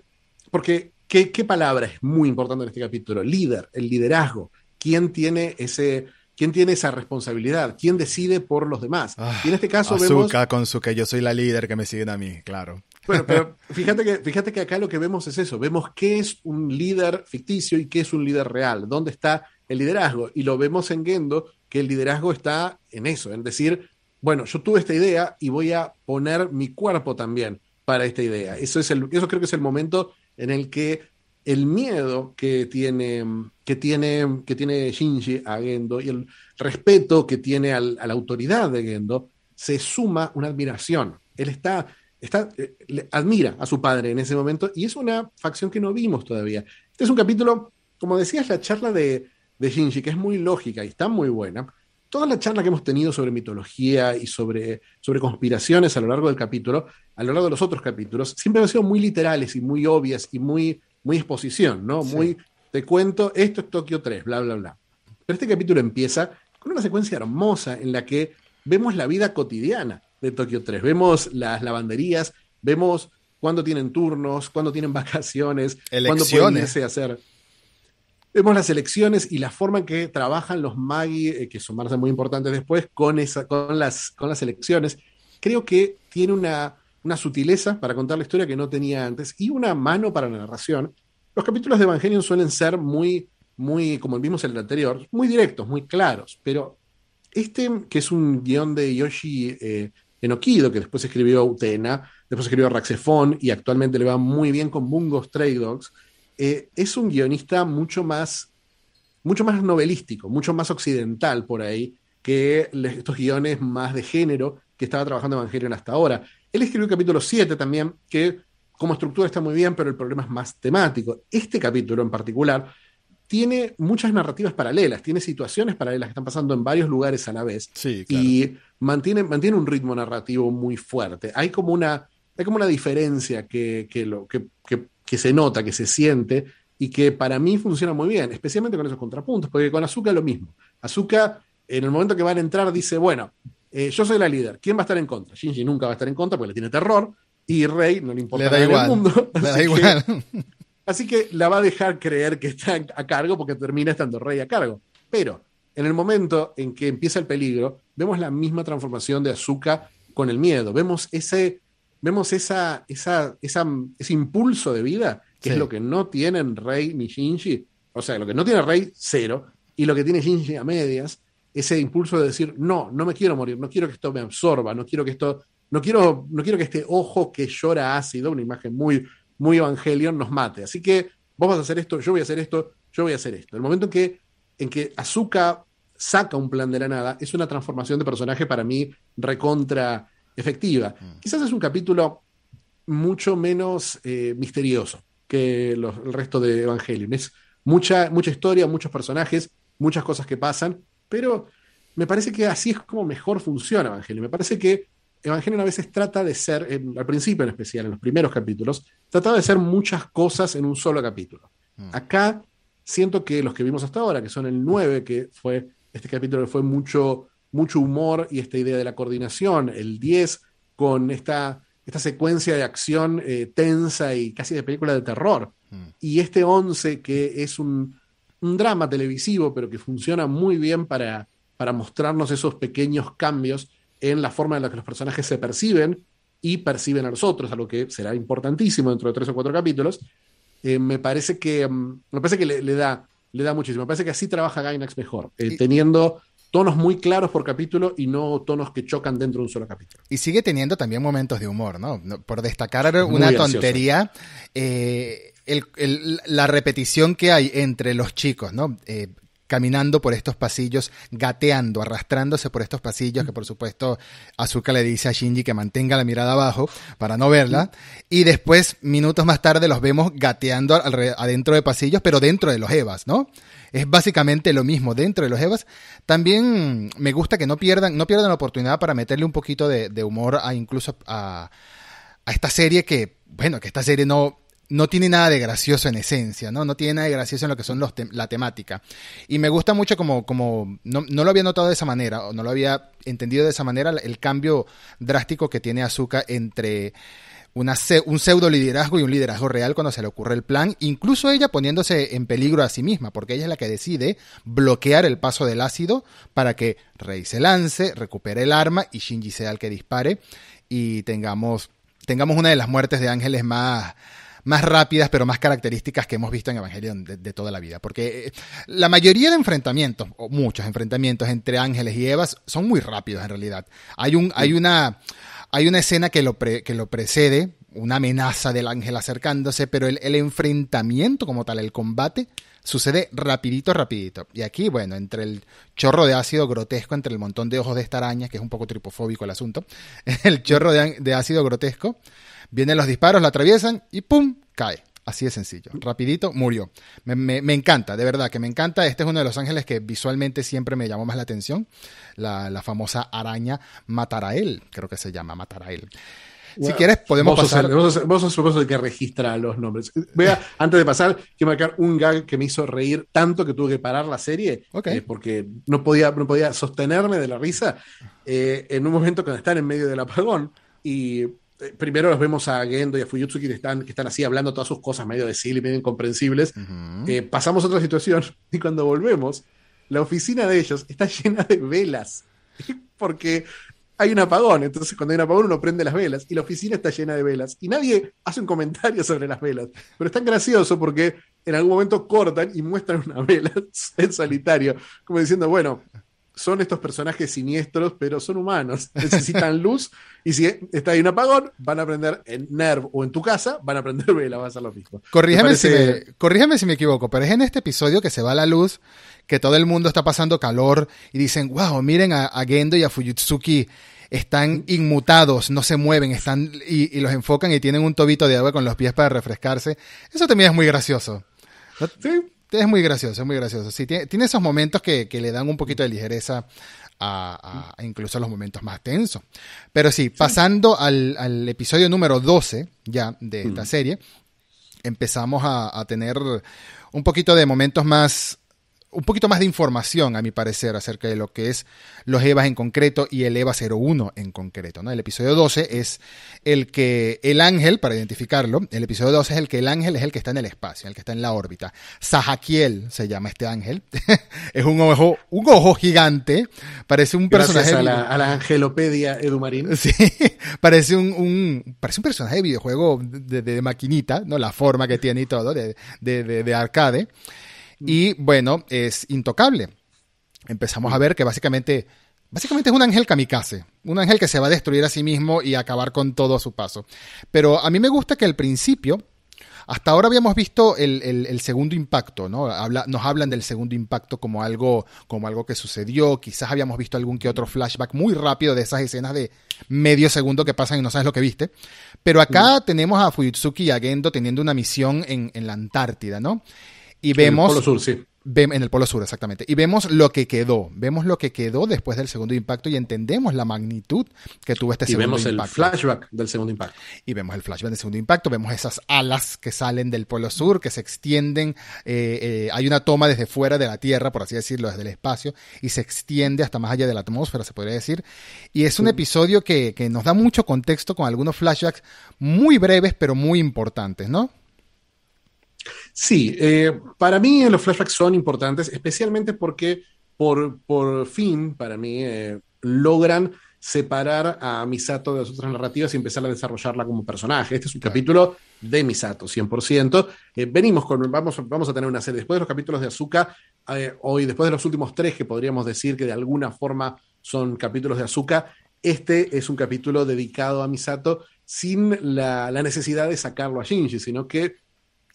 porque ¿qué, ¿qué, palabra es muy importante en este capítulo? Líder, el liderazgo. ¿Quién tiene ese... ¿Quién tiene esa responsabilidad? ¿Quién decide por los demás? y en este caso vemos... con su que yo soy la líder que me siguen a mí, claro. Bueno, pero fíjate que, fíjate que acá lo que vemos es eso. Vemos qué es un líder ficticio y qué es un líder real. ¿Dónde está el liderazgo? Y lo vemos en Gendo, que el liderazgo está en eso, en decir, bueno, yo tuve esta idea y voy a poner mi cuerpo también para esta idea. Eso, es el, eso creo que es el momento en el que el miedo que tiene, que tiene, que tiene Shinji a Gendo y el respeto que tiene a la autoridad de Gendo, se suma una admiración. Él está, está eh, admira a su padre en ese momento y es una facción que no vimos todavía. Este es un capítulo, como decías, la charla de Shinji, que es muy lógica y está muy buena, toda la charla que hemos tenido sobre mitología y sobre, sobre conspiraciones a lo largo del capítulo, a lo largo de los otros capítulos, siempre han sido muy literales y muy obvias y muy, muy exposición, ¿no? Muy, te cuento, esto es Tokio 3, bla, bla, bla. Pero este capítulo empieza con una secuencia hermosa en la que vemos la vida cotidiana de Tokio 3. Vemos las lavanderías, vemos cuándo tienen turnos, cuándo tienen vacaciones, cuándo pueden irse a hacer Vemos las elecciones y la forma en que trabajan los Magi, eh, que son muy importantes después, con, esa, con, las, con las elecciones. Creo que tiene una, una sutileza para contar la historia que no tenía antes y una mano para la narración. Los capítulos de Evangelion suelen ser muy, muy, como vimos en el anterior, muy directos, muy claros, pero este, que es un guion de Yoshi eh, Enokido, que después escribió Utena, después escribió Raxefon y actualmente le va muy bien con Bungo Stray Dogs, eh, es un guionista mucho más, mucho más novelístico, mucho más occidental por ahí que estos guiones más de género que estaba trabajando Evangelion hasta ahora. Él escribió el capítulo 7 también, que como estructura está muy bien, pero el problema es más temático. Este capítulo en particular tiene muchas narrativas paralelas, tiene situaciones paralelas que están pasando en varios lugares a la vez. Y mantiene, mantiene un ritmo narrativo muy fuerte. Hay como una, hay como una diferencia que, lo, que, que que se nota, que se siente, y que para mí funciona muy bien, especialmente con esos contrapuntos, porque con Azuka lo mismo. Azuka, en el momento que van a entrar, dice, bueno, eh, yo soy la líder, ¿quién va a estar en contra? Shinji nunca va a estar en contra porque le tiene terror, y Rey no le importa nada en el mundo. Le da igual. Así que la va a dejar creer que está a cargo porque termina estando Rey a cargo. Pero en el momento en que empieza el peligro, vemos la misma transformación de Azuka con el miedo. Vemos ese, vemos esa, esa, ese impulso de vida, que es lo que no tienen Rey ni Shinji. O sea, lo que no tiene Rey, cero. Y lo que tiene Shinji a medias, ese impulso de decir, no, no me quiero morir, no quiero que esto me absorba, no quiero que esto, no quiero, no quiero que este ojo que llora ácido, una imagen muy, muy Evangelion, nos mate. Así que vos vas a hacer esto, yo voy a hacer esto, yo voy a hacer esto. El momento en que, en que Azuka saca un plan de la nada, es una transformación de personaje para mí recontra efectiva. Mm. Quizás es un capítulo mucho menos eh, misterioso que el resto de Evangelion. Es mucha, mucha historia, muchos personajes, muchas cosas que pasan, pero me parece que así es como mejor funciona Evangelion. Me parece que Evangelion a veces trata de ser, al principio en especial, en los primeros capítulos, trata de ser muchas cosas en un solo capítulo. Mm. Acá siento que los que vimos hasta ahora, que son el 9, que fue este capítulo que fue mucho, mucho humor y esta idea de la coordinación, el 10 con esta, esta secuencia de acción eh, tensa y casi de película de terror, mm. y este 11 que es un, un, drama televisivo, pero que funciona muy bien para, para mostrarnos esos pequeños cambios en la forma en la que los personajes se perciben y perciben a los otros, algo que será importantísimo dentro de tres o cuatro capítulos, eh, me parece que, mm, me parece que le, da, le da muchísimo. Me parece que así trabaja Gainax mejor, eh, teniendo tonos muy claros por capítulo y no tonos que chocan dentro de un solo capítulo. Y sigue teniendo también momentos de humor, ¿no? Por destacar una tontería, eh, la repetición que hay entre los chicos, ¿no? Caminando por estos pasillos, gateando, arrastrándose por estos pasillos, que por supuesto Azuka le dice a Shinji que mantenga la mirada abajo para no verla, y después, minutos más tarde, los vemos gateando adentro de pasillos, pero dentro de los Evas, ¿no? Es básicamente lo mismo dentro de los Evas. También me gusta que no pierdan, no pierdan la oportunidad para meterle un poquito de, humor a incluso a, a esta serie que, bueno, que esta serie no, no tiene nada de gracioso en esencia, ¿no? No tiene nada de gracioso en lo que son los la temática. Y me gusta mucho como, como no, lo había notado de esa manera, o no lo había entendido de esa manera, el cambio drástico que tiene Azuka entre un pseudo liderazgo y un liderazgo real cuando se le ocurre el plan, incluso ella poniéndose en peligro a sí misma, porque ella es la que decide bloquear el paso del ácido para que Rey se lance, recupere el arma y Shinji sea el que dispare y tengamos, tengamos una de las muertes de ángeles más más rápidas, pero más características que hemos visto en Evangelion de, toda la vida. Porque eh, la mayoría de enfrentamientos, o muchos enfrentamientos entre ángeles y evas, son muy rápidos en realidad. Hay, un, hay, una, hay una escena que lo, que lo precede, una amenaza del ángel acercándose, pero el, el, enfrentamiento como tal, el combate, sucede rapidito, rapidito. Y aquí, bueno, entre el chorro de ácido grotesco, entre el montón de ojos de esta araña, que es un poco tripofóbico el asunto, el chorro de, de ácido grotesco, Vienen los disparos, la atraviesan y ¡pum! cae. Así de sencillo. Rapidito, murió. Me, encanta, de verdad que me encanta. Este es uno de los ángeles que visualmente siempre me llamó más la atención. La, famosa araña Matarael, creo que se llama Matarael. si quieres, podemos pasar. vos, sos, el que registra los nombres. Vea, antes de pasar, quiero marcar un gag que me hizo reír tanto que tuve que parar la serie. Eh, porque no podía, no podía sostenerme de la risa. Eh, en un momento cuando están en medio del apagón y primero los vemos a Gendo y a Fuyutsuki que están, que están así hablando todas sus cosas medio de y medio incomprensibles. Eh, pasamos a otra situación y cuando volvemos, la oficina de ellos está llena de velas. Porque hay un apagón, entonces cuando hay un apagón uno prende las velas y la oficina está llena de velas y nadie hace un comentario sobre las velas, pero es tan gracioso porque en algún momento cortan y muestran una vela en solitario, como diciendo, bueno, son estos personajes siniestros, pero son humanos. Necesitan luz. Y si está ahí un apagón, van a aprender en NERV o en tu casa, van a aprender vela, va a ser lo mismo. Corrígeme, si me, si me equivoco, pero es en este episodio que se va la luz, que todo el mundo está pasando calor y dicen, wow, miren a, Gendo y a Fujitsuki están inmutados, no se mueven, están y, los enfocan y tienen un tobito de agua con los pies para refrescarse. Eso también es muy gracioso. Sí, es muy gracioso, es muy gracioso. Sí, tiene, esos momentos que, le dan un poquito de ligereza a, incluso a los momentos más tensos. Pero sí, pasando al, episodio número 12 ya de esta serie, empezamos a, a tener un poquito de momentos más un poquito más de información, a mi parecer, acerca de lo que es los EVAs en concreto y el EVA 01 en concreto. ¿no? El episodio 12 es el que el ángel, para identificarlo, el episodio 12 es el que el ángel es el que está en el espacio, el que está en la órbita. Sahakiel se llama este ángel. es un ojo, un ojo gigante. Parece un personaje. A la, a la angelopedia Edumarín. Sí, parece un, un, parece un personaje de videojuego de, de, maquinita, ¿no? La forma que tiene y todo, de, de, de arcade. Y bueno, es intocable. Empezamos a ver que básicamente, básicamente es un ángel kamikaze, un ángel que se va a destruir a sí mismo y acabar con todo a su paso. Pero a mí me gusta que al principio, hasta ahora habíamos visto el, el, el segundo impacto, ¿no? Habla, nos hablan del segundo impacto como algo, como algo que sucedió. Quizás habíamos visto algún que otro flashback muy rápido de esas escenas de medio segundo que pasan y no sabes lo que viste. Pero acá mm. tenemos a Fuyutsuki y a Gendo teniendo una misión en, en la Antártida, ¿no? Y vemos. En el Polo Sur, sí. En el Polo Sur, exactamente. Y vemos lo que quedó. Vemos lo que quedó después del segundo impacto y entendemos la magnitud que tuvo este y segundo impacto. Y vemos el flashback del segundo impacto. Y vemos el flashback del segundo impacto. Vemos esas alas que salen del Polo Sur, que se extienden. Eh, eh, hay una toma desde fuera de la Tierra, por así decirlo, desde el espacio, y se extiende hasta más allá de la atmósfera, se podría decir. Y es un sí. episodio que, que nos da mucho contexto con algunos flashbacks muy breves, pero muy importantes, ¿no? Sí, eh, para mí los flashbacks son importantes, especialmente porque por, por fin, para mí, eh, logran separar a Misato de las otras narrativas y empezar a desarrollarla como personaje. Este es un capítulo de Misato, 100%. Eh, venimos con, vamos, vamos a tener una serie, después de los capítulos de Azuka, eh, hoy, después de los últimos tres, que podríamos decir que de alguna forma son capítulos de Azuka, este es un capítulo dedicado a Misato sin la, la necesidad de sacarlo a Shinji, sino que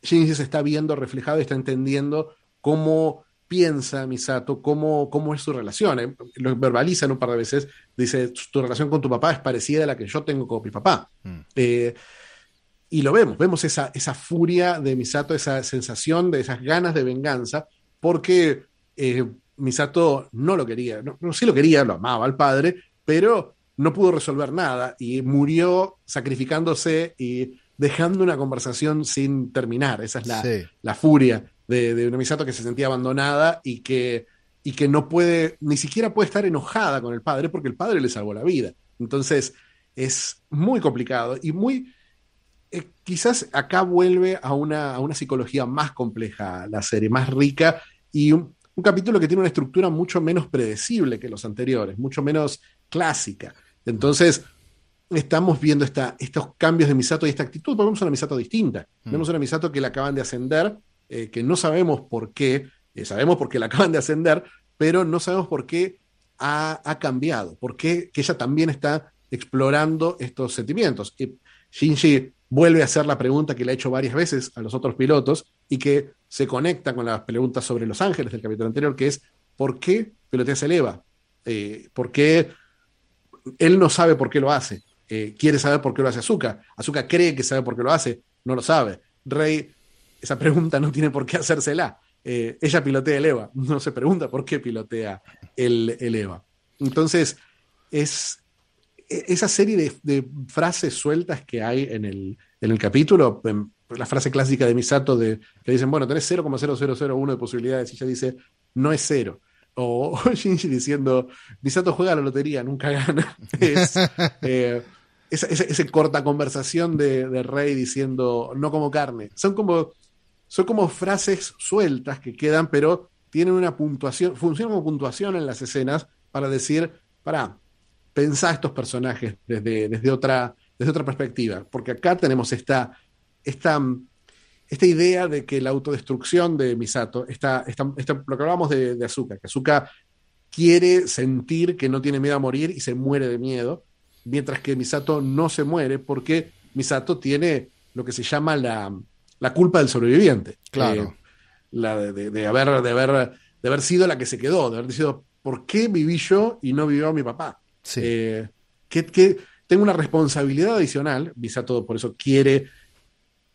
Shinji se está viendo reflejado y está entendiendo cómo piensa Misato, cómo, cómo es su relación. ¿eh? Lo verbaliza un par de veces, dice, tu relación con tu papá es parecida a la que yo tengo con mi papá. Mm. Eh, y lo vemos, vemos esa, esa furia de Misato, esa sensación de esas ganas de venganza, porque eh, Misato no lo quería, no, no, sí lo quería, lo amaba al padre, pero no pudo resolver nada y murió sacrificándose y dejando una conversación sin terminar. Esa es la, sí. la furia de, de, una Misato que se sentía abandonada y que, y que no puede, ni siquiera puede estar enojada con el padre porque el padre le salvó la vida. Entonces es muy complicado y muy... Eh, quizás acá vuelve a una, a una psicología más compleja la serie, más rica y un, un capítulo que tiene una estructura mucho menos predecible que los anteriores, mucho menos clásica. Entonces, estamos viendo esta, estos cambios de Misato y esta actitud, porque vemos una Misato distinta. Mm. Vemos una Misato que la acaban de ascender, eh, que no sabemos por qué, eh, sabemos por qué la acaban de ascender, pero no sabemos por qué ha, ha cambiado, por qué que ella también está explorando estos sentimientos. Y Shinji vuelve a hacer la pregunta que le ha hecho varias veces a los otros pilotos y que se conecta con las preguntas sobre Los Ángeles del capítulo anterior, que es ¿por qué pilotea se eleva? Eh, ¿Por qué él no sabe por qué lo hace? Eh, quiere saber por qué lo hace Azuka. Azuka cree que sabe por qué lo hace, no lo sabe. Rey, esa pregunta no tiene por qué hacérsela. Eh, ella pilotea el EVA, no se pregunta por qué pilotea el, el EVA. Entonces, es e, esa serie de, frases sueltas que hay en el, en el capítulo, la frase clásica de Misato de que dicen, bueno, tenés 0,0001 de posibilidades, y ella dice, no es cero. O, o Shinji diciendo, Misato juega a la lotería, nunca gana. Es, eh, esa, corta conversación de, Rey diciendo no como carne. Son como, son como frases sueltas que quedan, pero tienen una puntuación, funcionan como puntuación en las escenas para decir, para, pensar estos personajes desde, desde, otra, desde otra perspectiva. Porque acá tenemos esta, esta, esta idea de que la autodestrucción de Misato, esta, esta lo que hablábamos de, de Azuka, que Azuka quiere sentir que no tiene miedo a morir y se muere de miedo mientras que Misato no se muere porque Misato tiene lo que se llama la, la culpa del sobreviviente. Claro. Eh, la de, de, de, haber, de, haber, de haber sido la que se quedó, de haber decidido, ¿por qué viví yo y no vivió mi papá? Sí. Eh, que, que, tengo una responsabilidad adicional, Misato por eso quiere,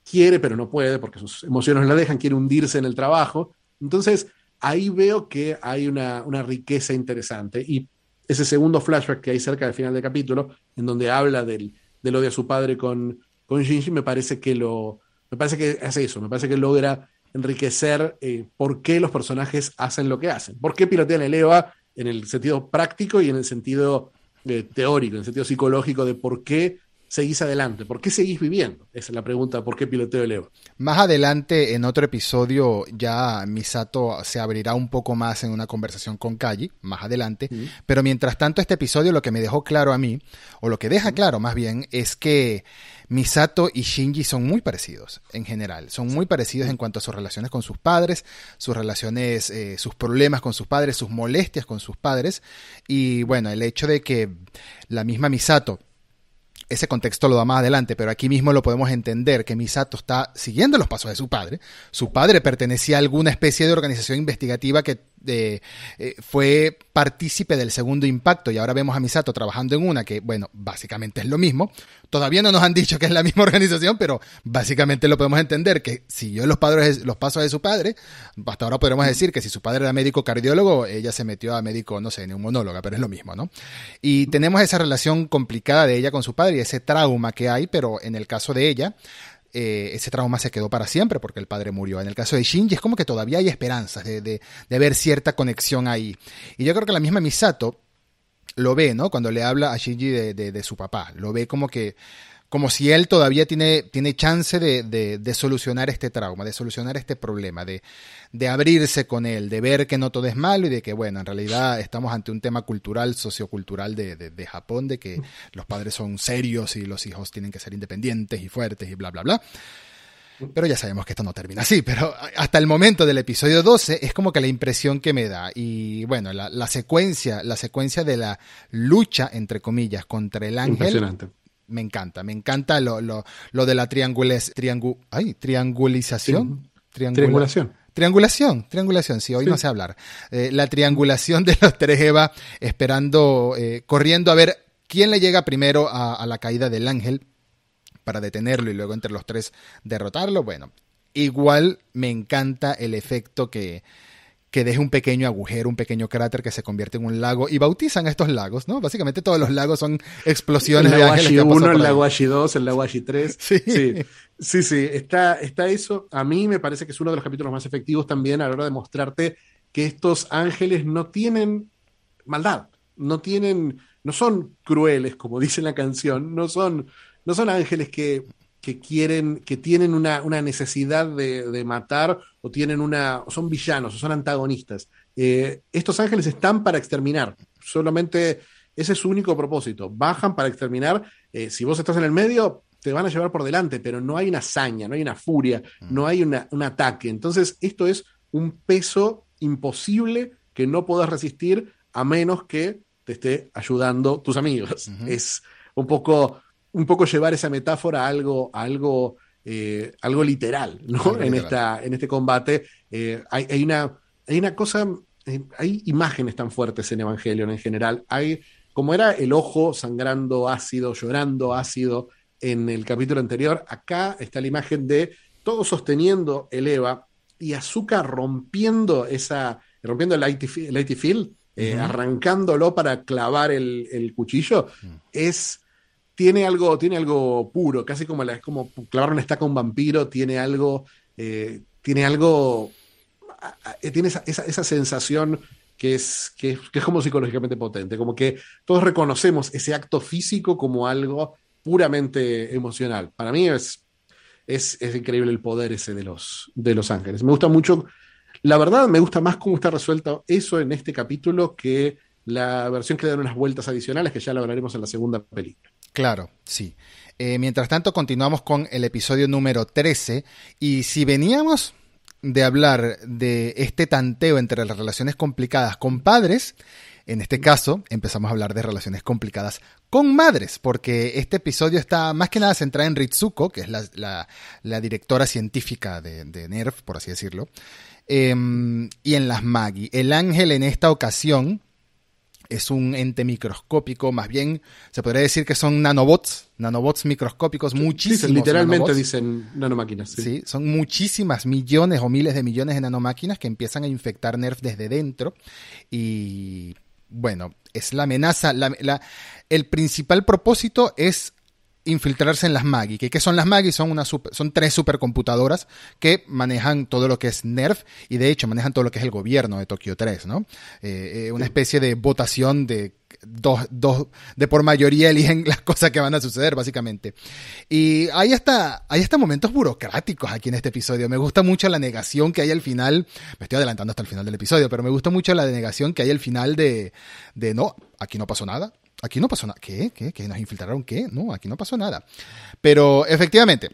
quiere, pero no puede, porque sus emociones la dejan, quiere hundirse en el trabajo. Entonces, ahí veo que hay una, una riqueza interesante. Y ese segundo flashback que hay cerca del final del capítulo, en donde habla del, del odio a su padre con, con Shinji, me parece que lo, Me parece que hace eso, me parece que logra enriquecer eh, por qué los personajes hacen lo que hacen. ¿Por qué pilotean el EVA en el sentido práctico y en el sentido eh, teórico, en el sentido psicológico de por qué seguís adelante? ¿Por qué seguís viviendo? Esa es la pregunta, ¿por qué piloteo el EVA? Más adelante, en otro episodio, ya Misato se abrirá un poco más en una conversación con Kaji, más adelante. Pero mientras tanto, este episodio lo que me dejó claro a mí, o lo que deja claro más bien, es que Misato y Shinji son muy parecidos en general. Son muy parecidos en cuanto a sus relaciones con sus padres, sus relaciones, eh, sus problemas con sus padres, sus molestias con sus padres. Y bueno, el hecho de que la misma Misato ese contexto lo da más adelante, pero aquí mismo lo podemos entender que Misato está siguiendo los pasos de su padre. Su padre pertenecía a alguna especie de organización investigativa que eh, fue partícipe del segundo impacto y ahora vemos a Misato trabajando en una que, bueno, básicamente es lo mismo. Todavía no nos han dicho que es la misma organización, pero básicamente lo podemos entender que siguió los, padres, los pasos de su padre. Hasta ahora podemos decir que si su padre era médico cardiólogo, ella se metió a médico, no sé, neumonóloga, pero es lo mismo, ¿no? Y tenemos esa relación complicada de ella con su padre y ese trauma que hay, pero en el caso de ella, eh, ese trauma se quedó para siempre porque el padre murió. En el caso de Shinji es como que todavía hay esperanzas de, de, de ver cierta conexión ahí. Y yo creo que la misma Misato lo ve, ¿no? Cuando le habla a Shinji de, de, de, su papá. Lo ve como que como si él todavía tiene, tiene chance de, de, de, solucionar este trauma, de solucionar este problema, de, de abrirse con él, de ver que no todo es malo y de que, bueno, en realidad estamos ante un tema cultural, sociocultural de, de Japón, de que los padres son serios y los hijos tienen que ser independientes y fuertes y bla, bla, bla. Pero ya sabemos que esto no termina así, pero hasta el momento del episodio 12 es como que la impresión que me da. Y bueno, la, la secuencia, la secuencia de la lucha, entre comillas, contra el ángel. Impresionante me encanta, me encanta lo, lo, lo de la triangules, triangu, ay, triangulización. Triangula, triangulación. Triangulación, triangulación, sí, hoy sí. no sé hablar. Eh, la triangulación de los tres Eva esperando, eh, corriendo a ver quién le llega primero a, a, la caída del ángel para detenerlo y luego entre los tres derrotarlo. Bueno, igual me encanta el efecto que, que deje un pequeño agujero, un pequeño cráter que se convierte en un lago y bautizan estos lagos, ¿no? Básicamente todos los lagos son explosiones el lago de ángeles 1, el lago Ashi 2, el lago Ashi 3. Sí. sí. Sí, sí, está, está eso. A mí me parece que es uno de los capítulos más efectivos también a la hora de mostrarte que estos ángeles no tienen maldad, no tienen, no son crueles, como dice la canción, no son, no son ángeles que, que quieren, que tienen una, una necesidad de, de, matar o tienen una, o son villanos o son antagonistas. Eh, estos ángeles están para exterminar, solamente ese es su único propósito. Bajan para exterminar. Eh, si vos estás en el medio, te van a llevar por delante, pero no hay una hazaña, no hay una furia, no hay una, un ataque. Entonces, esto es un peso imposible que no puedas resistir a menos que te esté ayudando tus amigos. Uh -huh. Es un poco, un poco llevar esa metáfora a algo, a algo, eh, algo literal, ¿no? Algo en, literal. Esta, en este combate. Eh, hay, hay, una, hay una cosa, eh, hay imágenes tan fuertes en Evangelion en general. Hay, como era el ojo sangrando ácido, llorando ácido, en el capítulo anterior, acá está la imagen de todo sosteniendo el EVA y Azuka rompiendo esa, rompiendo el IT field, uh -huh. arrancándolo para clavar el, el cuchillo, uh -huh. es tiene algo, tiene algo puro, casi como la, como clavar una estaca a un vampiro, tiene algo, eh, tiene algo, eh, tiene esa, esa, esa sensación que es, que, que es como psicológicamente potente, como que todos reconocemos ese acto físico como algo puramente emocional. Para mí es, es, es, increíble el poder ese de los, de los ángeles. Me gusta mucho, la verdad me gusta más cómo está resuelto eso en este capítulo que la versión que le dan unas vueltas adicionales que ya lo hablaremos en la segunda película. Claro, sí. Eh, mientras tanto, continuamos con el episodio número 13 y si veníamos de hablar de este tanteo entre las relaciones complicadas con padres, en este caso, empezamos a hablar de relaciones complicadas con madres, porque este episodio está más que nada centrado en Ritsuko, que es la, directora científica de, NERF, por así decirlo, eh, y en las Maggie. El ángel en esta ocasión es un ente microscópico, más bien se podría decir que son nanobots, nanobots microscópicos, muchísimos. Dicen, literalmente nanobots. dicen nanomáquinas. Sí. sí. son muchísimas millones o miles de millones de nanomáquinas que empiezan a infectar NERF desde dentro y bueno, es la amenaza, la, la, el principal propósito es infiltrarse en las Magi. ¿Qué son las Magi? Son, una son tres supercomputadoras que manejan todo lo que es NERF y de hecho manejan todo lo que es el gobierno de Tokio 3, ¿no? Eh, eh, una especie de votación de dos, dos, de por mayoría eligen las cosas que van a suceder, básicamente. Y hay hasta, hay hasta momentos burocráticos aquí en este episodio. Me gusta mucho la negación que hay al final, me estoy adelantando hasta el final del episodio, pero me gusta mucho la negación que hay al final de, de no, aquí no pasó nada, Aquí no pasó nada. ¿Qué? ¿Qué? ¿Qué? ¿Nos infiltraron qué? No, aquí no pasó nada. Pero efectivamente,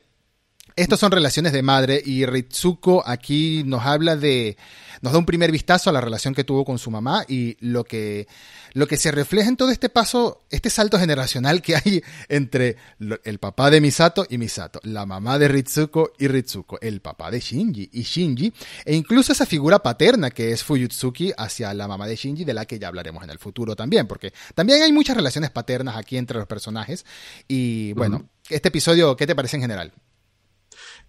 estas son relaciones de madre y Ritsuko aquí nos habla de, nos da un primer vistazo a la relación que tuvo con su mamá y lo que, lo que se refleja en todo este paso, este salto generacional que hay entre el papá de Misato y Misato, la mamá de Ritsuko y Ritsuko, el papá de Shinji y Shinji, e incluso esa figura paterna que es Fuyutsuki hacia la mamá de Shinji, de la que ya hablaremos en el futuro también, porque también hay muchas relaciones paternas aquí entre los personajes y bueno, este episodio, ¿qué te parece en general?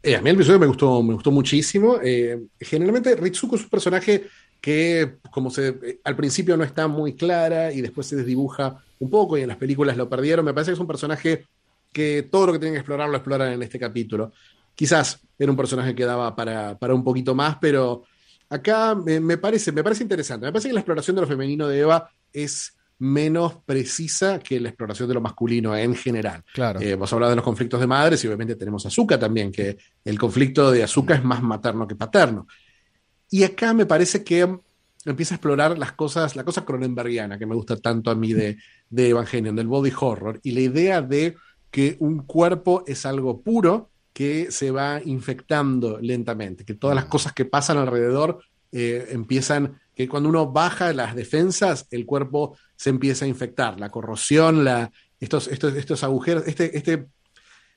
Eh, a mí el episodio me gustó, me gustó muchísimo. Eh, generalmente Ritsuko es un personaje que como se, eh, al principio no está muy clara y después se desdibuja un poco y en las películas lo perdieron. Me parece que es un personaje que todo lo que tienen que explorar lo exploran en este capítulo. Quizás era un personaje que daba para, para un poquito más, pero acá me, me, parece, me parece interesante. Me parece que la exploración de lo femenino de Eva es menos precisa que la exploración de lo masculino en general. Claro. Eh, hemos hablado de los conflictos de madres y obviamente tenemos Azúcar también, que el conflicto de Azúcar es más materno que paterno. Y acá me parece que empieza a explorar las cosas, la cosa cronenbergiana que me gusta tanto a mí de, de Evangelion, del body horror, y la idea de que un cuerpo es algo puro que se va infectando lentamente, que todas las mm. cosas que pasan alrededor eh, empiezan, que cuando uno baja las defensas, el cuerpo se empieza a infectar. La corrosión, la, estos, estos, estos agujeros, este, este,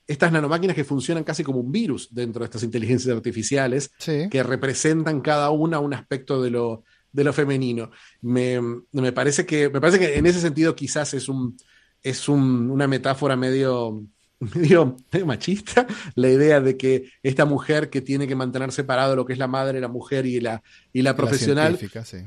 estas nanomáquinas que funcionan casi como un virus dentro de estas inteligencias artificiales, que representan cada una un aspecto de lo, de lo femenino. Me, me, parece que, me parece que en ese sentido quizás es, un, es un, una metáfora medio, medio, machista, la idea de que esta mujer que tiene que mantener separado lo que es la madre, la mujer y la, y la profesional. sí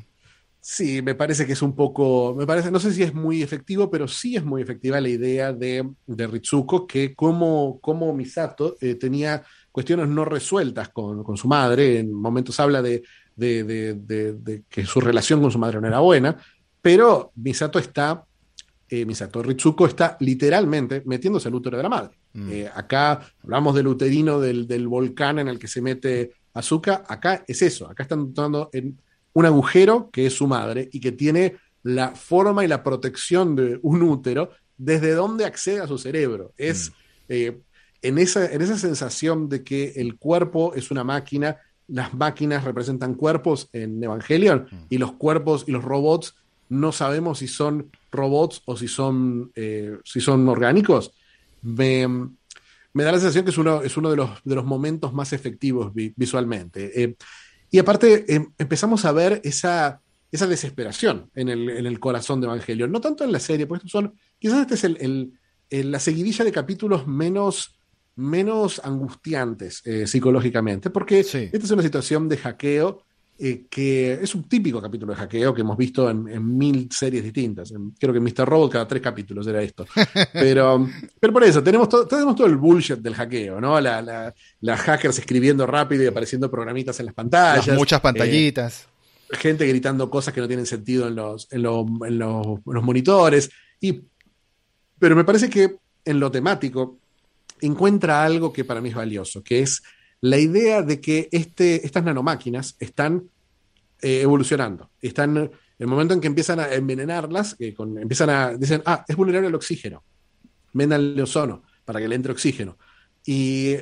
Sí, me parece que es un poco, me parece, no sé si es muy efectivo, pero sí es muy efectiva la idea de, de Ritsuko, que como, como Misato eh, tenía cuestiones no resueltas con, con, su madre, en momentos habla de, de, de, que su relación con su madre no era buena, pero Misato está, eh, Misato Ritsuko está literalmente metiéndose al útero de la madre. Mm. Eh, acá hablamos del uterino del, del, volcán en el que se mete azúcar, acá es eso, acá están entrando en un agujero que es su madre y que tiene la forma y la protección de un útero desde donde accede a su cerebro. Es mm. eh, en, esa, en esa sensación de que el cuerpo es una máquina, las máquinas representan cuerpos en Evangelion mm. y los cuerpos y los robots no sabemos si son robots o si son, eh, si son orgánicos. Me, da la sensación que es uno, es uno de, los, de los momentos más efectivos visualmente. Eh, y aparte em, empezamos a ver esa, esa desesperación en el, en el, corazón de Evangelion. No tanto en la serie, porque son, quizás este es el, el, la seguidilla de capítulos menos, menos angustiantes eh, psicológicamente, porque esta es una situación de hackeo eh, que es un típico capítulo de hackeo que hemos visto en, mil series distintas. creo que en Mr. Robot cada tres capítulos era esto. Pero, pero por eso, tenemos, tenemos todo el bullshit del hackeo, ¿no? La, la, hackers escribiendo rápido y apareciendo programitas en las pantallas. muchas pantallitas. Eh, gente gritando cosas que no tienen sentido en los, en, en los, monitores. Y, pero me parece que en lo temático encuentra algo que para mí es valioso, que es la idea de que este, estas nanomáquinas están eh, evolucionando. Están, en el momento en que empiezan a envenenarlas, que empiezan a, dicen, ah, es vulnerable al oxígeno, el ozono para que le entre oxígeno. Y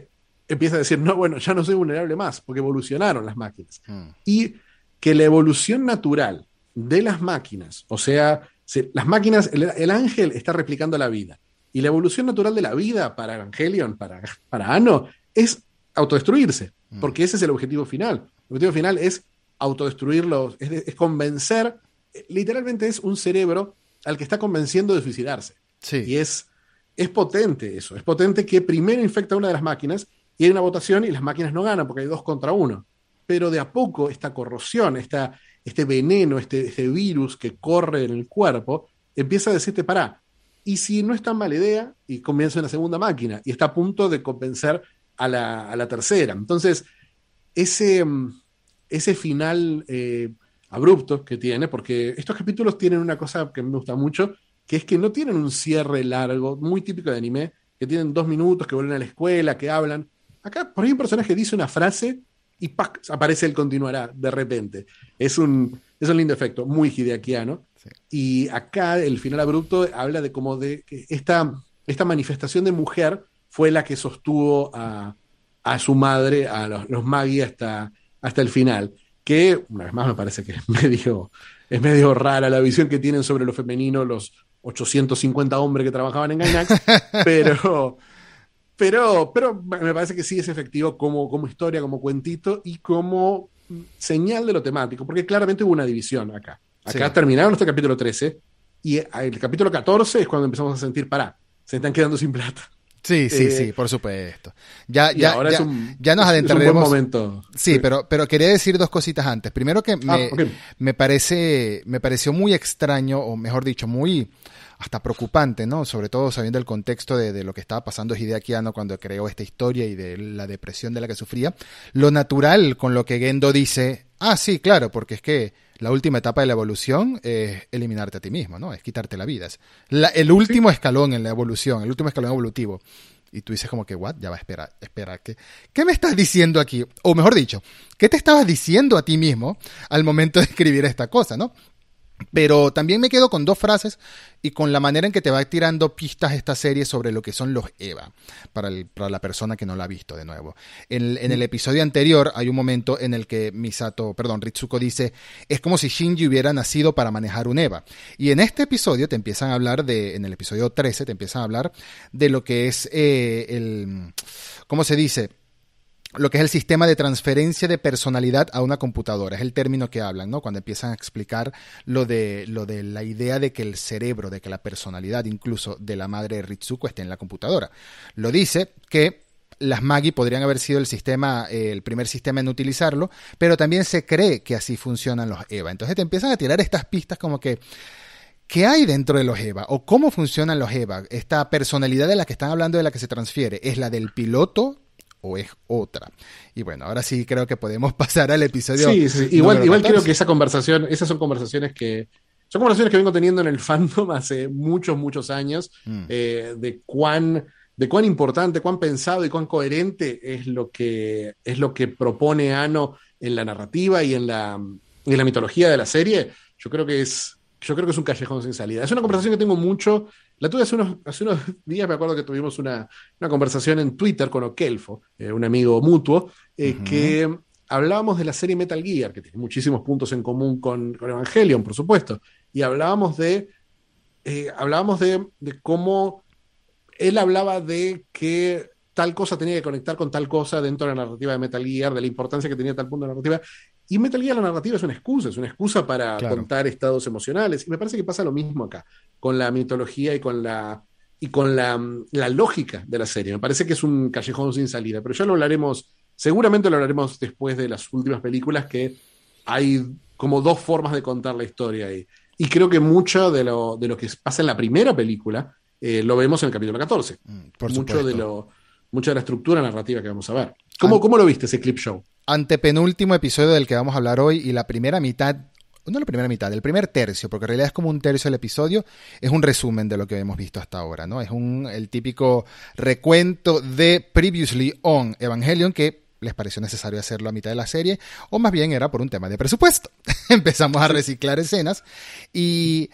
empieza a decir, no, bueno, ya no soy vulnerable más, porque evolucionaron las máquinas. Hmm. Y que la evolución natural de las máquinas, o sea, las máquinas, el, ángel está replicando la vida. Y la evolución natural de la vida para Evangelion, para, para Ano, es autodestruirse, mm. porque ese es el objetivo final. El objetivo final es autodestruirlos, es, convencer, literalmente es un cerebro al que está convenciendo de suicidarse. Y es, es potente eso, es potente que primero infecta una de las máquinas y hay una votación y las máquinas no ganan porque hay dos contra uno. Pero de a poco esta corrosión, esta, este veneno, este, este virus que corre en el cuerpo, empieza a decirte, pará, y si no es tan mala idea, y comienza una segunda máquina, y está a punto de convencer a la, a la tercera. Entonces, ese, mm, ese final eh, abrupto que tiene, porque estos capítulos tienen una cosa que me gusta mucho, que es que no tienen un cierre largo, muy típico de anime, que tienen dos minutos, que vuelven a la escuela, que hablan. Acá, por ahí un personaje dice una frase y ¡pac! aparece el continuará de repente. Es un, es un lindo efecto, muy hideakiano. Y acá el final abrupto habla de cómo de esta, esta manifestación de mujer fue la que sostuvo a, a su madre, a los, los Maggie hasta, hasta el final. Que, una vez más, me parece que es medio, es medio rara la visión que tienen sobre lo femenino los 850 hombres que trabajaban en Gainax, pero, pero, pero me parece que sí es efectivo como, como historia, como cuentito y como señal de lo temático, porque claramente hubo una división acá. Acá Sí. terminaron este capítulo 13 y el capítulo 14 es cuando empezamos a sentir, pará, se están quedando sin plata. Sí, sí, Eh, sí, por supuesto. Ya, ya, ahora ya, es un, ya nos es un buen momento. Sí, pero, pero quería decir dos cositas antes. Primero que me, Ah, ok. me parece, me pareció muy extraño, o mejor dicho, muy hasta preocupante, ¿no? Sobre todo sabiendo el contexto de, de lo que estaba pasando Hideaki Anno cuando creó esta historia y de la depresión de la que sufría. Lo natural con lo que Gendo dice, ah, sí, claro, porque es que la última etapa de la evolución es eliminarte a ti mismo, ¿no? Es quitarte la vida. Es la- el último escalón en la evolución, el último escalón evolutivo. Y tú dices como que, what? Ya va, espera, espera, ¿qué, ¿qué me estás diciendo aquí? O mejor dicho, ¿qué te estabas diciendo a ti mismo al momento de escribir esta cosa, no? Pero también me quedo con dos frases y con la manera en que te va tirando pistas esta serie sobre lo que son los Eva, para, el- para la persona que no la ha visto de nuevo. En, en el episodio anterior hay un momento en el que Misato, perdón, Ritsuko dice, es como si Shinji hubiera nacido para manejar un Eva. Y en este episodio te empiezan a hablar de, en el episodio 13 te empiezan a hablar de lo que es eh, el, ¿cómo se dice? Lo que es el sistema de transferencia de personalidad a una computadora. Es el término que hablan, ¿no? Cuando empiezan a explicar lo de, lo de la idea de que el cerebro, de que la personalidad incluso de la madre de Ritsuko esté en la computadora. Lo dice que las Magi podrían haber sido el sistema, eh, el primer sistema en utilizarlo, pero también se cree que así funcionan los EVA. Entonces te empiezan a tirar estas pistas como que ¿Qué hay dentro de los EVA? ¿O cómo funcionan los EVA? Esta personalidad de la que están hablando, de la que se transfiere, ¿es la del piloto o es otra? Y bueno, ahora sí creo que podemos pasar al episodio. Sí, sí, igual, igual 14. creo que esa conversación, esas son conversaciones que son conversaciones que vengo teniendo en el fandom hace muchos, muchos años, Mm. eh, de cuán, de cuán importante, cuán pensado y cuán coherente es lo que, es lo que propone Ano en la narrativa y en la, en la mitología de la serie. Yo creo que es, yo creo que es un callejón sin salida. Es una conversación que tengo mucho. La tuve hace unos, hace unos días, me acuerdo que tuvimos una, una conversación en Twitter con Okelfo, eh, un amigo mutuo, eh, que hablábamos de la serie Metal Gear, que tiene muchísimos puntos en común con, con Evangelion, por supuesto, y hablábamos de, eh, hablábamos de, de cómo él hablaba de que tal cosa tenía que conectar con tal cosa dentro de la narrativa de Metal Gear, de la importancia que tenía tal punto de la narrativa. Y Metal Gear, la narrativa es una excusa, es una excusa para Claro. contar estados emocionales. Y me parece que pasa lo mismo acá, con la mitología y con la, y con la, la lógica de la serie. Me parece que es un callejón sin salida, pero ya lo hablaremos, seguramente lo hablaremos después de las últimas películas, que hay como dos formas de contar la historia ahí. Y creo que mucho de lo, de lo que pasa en la primera película eh, lo vemos en el capítulo 14. Mm, Por mucho de lo mucha de la estructura narrativa que vamos a ver. ¿Cómo, cómo lo viste ese clip show? Antepenúltimo episodio del que vamos a hablar hoy y la primera mitad. No la primera mitad, el primer tercio, porque en realidad es como un tercio del episodio, es un resumen de lo que hemos visto hasta ahora, ¿no? Es un, el típico recuento de Previously on Evangelion que les pareció necesario hacerlo a mitad de la serie, o más bien era por un tema de presupuesto. Empezamos a reciclar escenas y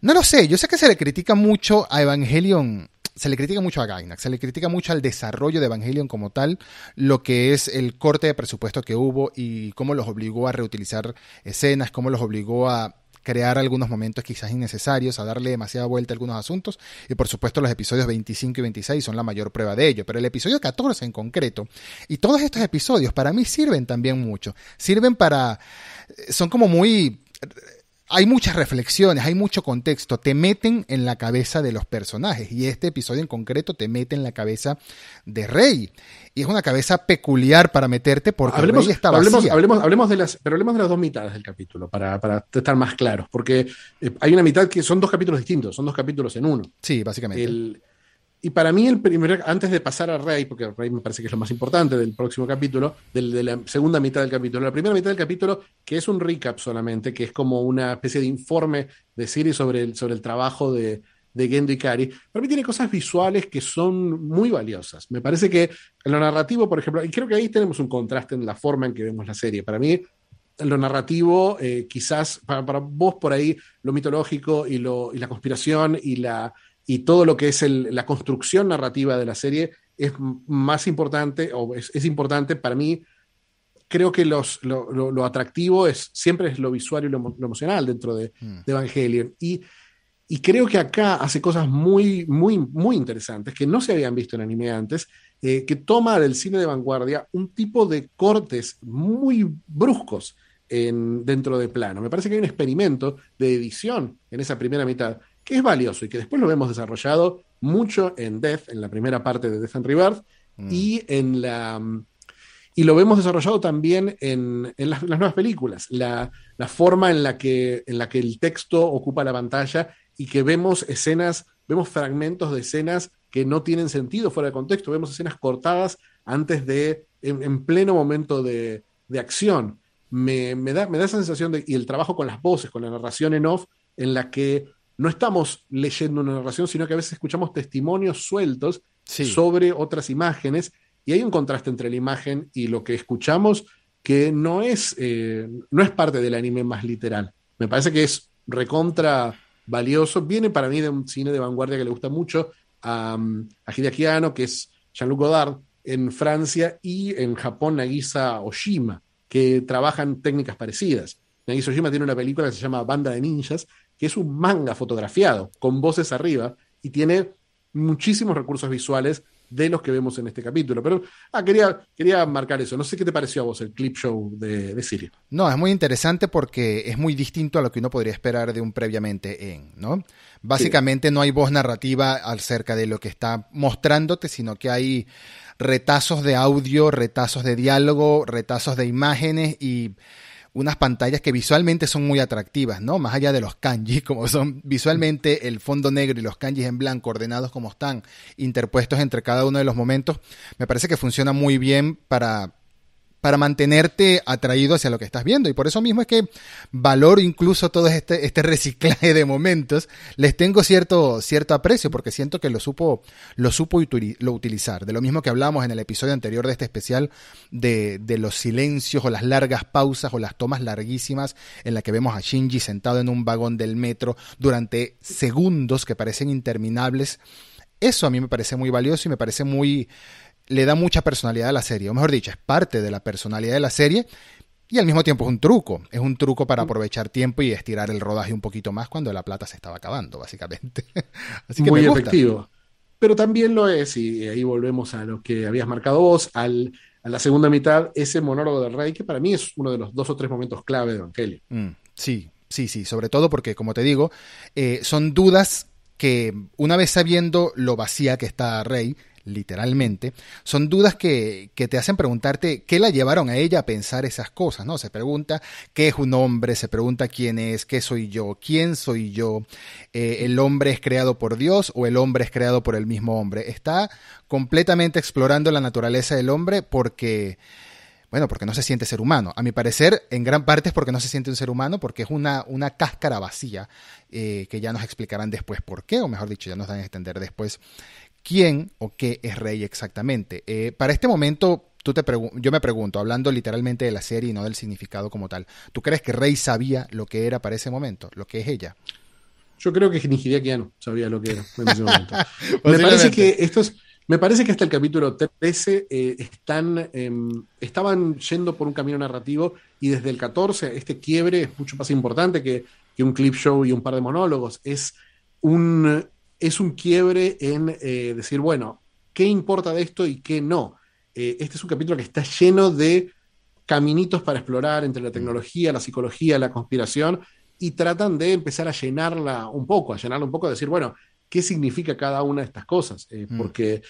no lo sé, yo sé que se le critica mucho a Evangelion, se le critica mucho a Gainax, se le critica mucho al desarrollo de Evangelion como tal, lo que es el corte de presupuesto que hubo y cómo los obligó a reutilizar escenas, cómo los obligó a crear algunos momentos quizás innecesarios, a darle demasiada vuelta a algunos asuntos, y por supuesto los episodios 25 y 26 son la mayor prueba de ello, pero el episodio 14 en concreto, y todos estos episodios para mí sirven también mucho, sirven para, son como muy hay muchas reflexiones, hay mucho contexto, te meten en la cabeza de los personajes y este episodio en concreto te mete en la cabeza de Rey. Y es una cabeza peculiar para meterte porque hablemos, Rey está hablemos, hablemos, hablemos, de las, pero hablemos de las dos mitades del capítulo para, para estar más claros, porque eh, hay una mitad que son dos capítulos distintos, son dos capítulos en uno. Sí, básicamente. El, y para mí, el primer, antes de pasar a Rey, porque Rey me parece que es lo más importante del próximo capítulo, del, de la segunda mitad del capítulo, la primera mitad del capítulo, que es un recap solamente, que es como una especie de informe de Siri sobre el, sobre el trabajo de, de Gendo y Kari, para mí tiene cosas visuales que son muy valiosas. Me parece que en lo narrativo, por ejemplo, y creo que ahí tenemos un contraste en la forma en que vemos la serie. Para mí, lo narrativo, eh, quizás para, para, vos por ahí, lo mitológico y, lo, y la conspiración y la y todo lo que es el, la construcción narrativa de la serie es más importante, o es, es importante para mí. Creo que los, lo, lo, lo, atractivo es siempre es lo visual y lo, lo emocional dentro de, mm. de Evangelion. Y, y, creo que acá hace cosas muy, muy, muy interesantes que no se habían visto en anime antes, eh, que toma del cine de vanguardia un tipo de cortes muy bruscos en, dentro de plano. Me parece que hay un experimento de edición en esa primera mitad que es valioso y que después lo hemos desarrollado mucho en Death, en la primera parte de Death and Rebirth, mm. y en la y lo vemos desarrollado también en, en, las, nuevas películas, la, la, forma en la, que, en la que el texto ocupa la pantalla y que vemos escenas, vemos fragmentos de escenas que no tienen sentido fuera de contexto, vemos escenas cortadas antes de, en, en pleno momento de, de acción. Me, me, da, me da esa sensación de, y el trabajo con las voces, con la narración en off, en la que no estamos leyendo una narración, sino que a veces escuchamos testimonios sueltos sí. sobre otras imágenes y hay un contraste entre la imagen y lo que escuchamos que no es, eh, no es parte del anime más literal. Me parece que es recontra valioso. Viene para mí de un cine de vanguardia que le gusta mucho a, a Hideaki Anno, que es Jean-Luc Godard en Francia y en Japón Nagisa Oshima, que trabajan técnicas parecidas. Nagisa Oshima tiene una película que se llama Banda de Ninjas, que es un manga fotografiado con voces arriba y tiene muchísimos recursos visuales de los que vemos en este capítulo. Pero ah, quería, quería marcar eso. No sé qué te pareció a vos el clip show de, de Sirio. No, es muy interesante porque es muy distinto a lo que uno podría esperar de un previamente en, ¿no? Básicamente sí. no hay voz narrativa acerca de lo que está mostrándote, sino que hay retazos de audio, retazos de diálogo, retazos de imágenes y unas pantallas que visualmente son muy atractivas, ¿no? Más allá de los kanjis, como son visualmente el fondo negro y los kanjis en blanco ordenados como están, interpuestos entre cada uno de los momentos, me parece que funciona muy bien para para mantenerte atraído hacia lo que estás viendo. Y por eso mismo es que valoro incluso todo este, este reciclaje de momentos. Les tengo cierto, cierto aprecio porque siento que lo supo, lo supo lo utilizar. De lo mismo que hablábamos en el episodio anterior de este especial de, de los silencios o las largas pausas o las tomas larguísimas en la que vemos a Shinji sentado en un vagón del metro durante segundos que parecen interminables. Eso a mí me parece muy valioso y me parece muy le da mucha personalidad a la serie, o mejor dicho, es parte de la personalidad de la serie y al mismo tiempo es un truco, es un truco para aprovechar tiempo y estirar el rodaje un poquito más cuando la plata se estaba acabando, básicamente. Así que Muy efectivo. Pero también lo es, y ahí volvemos a lo que habías marcado vos, al, a la segunda mitad, ese monólogo del rey, que para mí es uno de los dos o tres momentos clave de Evangelio. Mm, sí, sí, sí, sobre todo porque, como te digo, eh, son dudas que una vez sabiendo lo vacía que está Rey, literalmente, son dudas que, que, te hacen preguntarte qué la llevaron a ella a pensar esas cosas, ¿no? Se pregunta qué es un hombre, se pregunta quién es, qué soy yo, quién soy yo, eh, el hombre es creado por Dios o el hombre es creado por el mismo hombre. Está completamente explorando la naturaleza del hombre porque... Bueno, porque no se siente ser humano. A mi parecer, en gran parte es porque no se siente un ser humano, porque es una, una cáscara vacía, eh, que ya nos explicarán después por qué, o mejor dicho, ya nos dan a entender después quién o qué es Rey exactamente. Eh, para este momento, tú te yo me pregunto, hablando literalmente de la serie y no del significado como tal, ¿tú crees que Rey sabía lo que era para ese momento, lo que es ella? Yo creo que ni Hideaki no sabía lo que era en ese momento. me parece que estos, me parece que hasta el capítulo 13 eh, están, eh, estaban yendo por un camino narrativo y desde el 14 este quiebre es mucho más importante que, que un clip show y un par de monólogos. Es un, es un quiebre en eh, decir, bueno, ¿qué importa de esto y qué no? Eh, este es un capítulo que está lleno de caminitos para explorar entre la tecnología, la psicología, la conspiración, y tratan de empezar a llenarla un poco, a llenarla un poco, a decir, bueno, ¿qué significa cada una de estas cosas? Eh, mm. Porque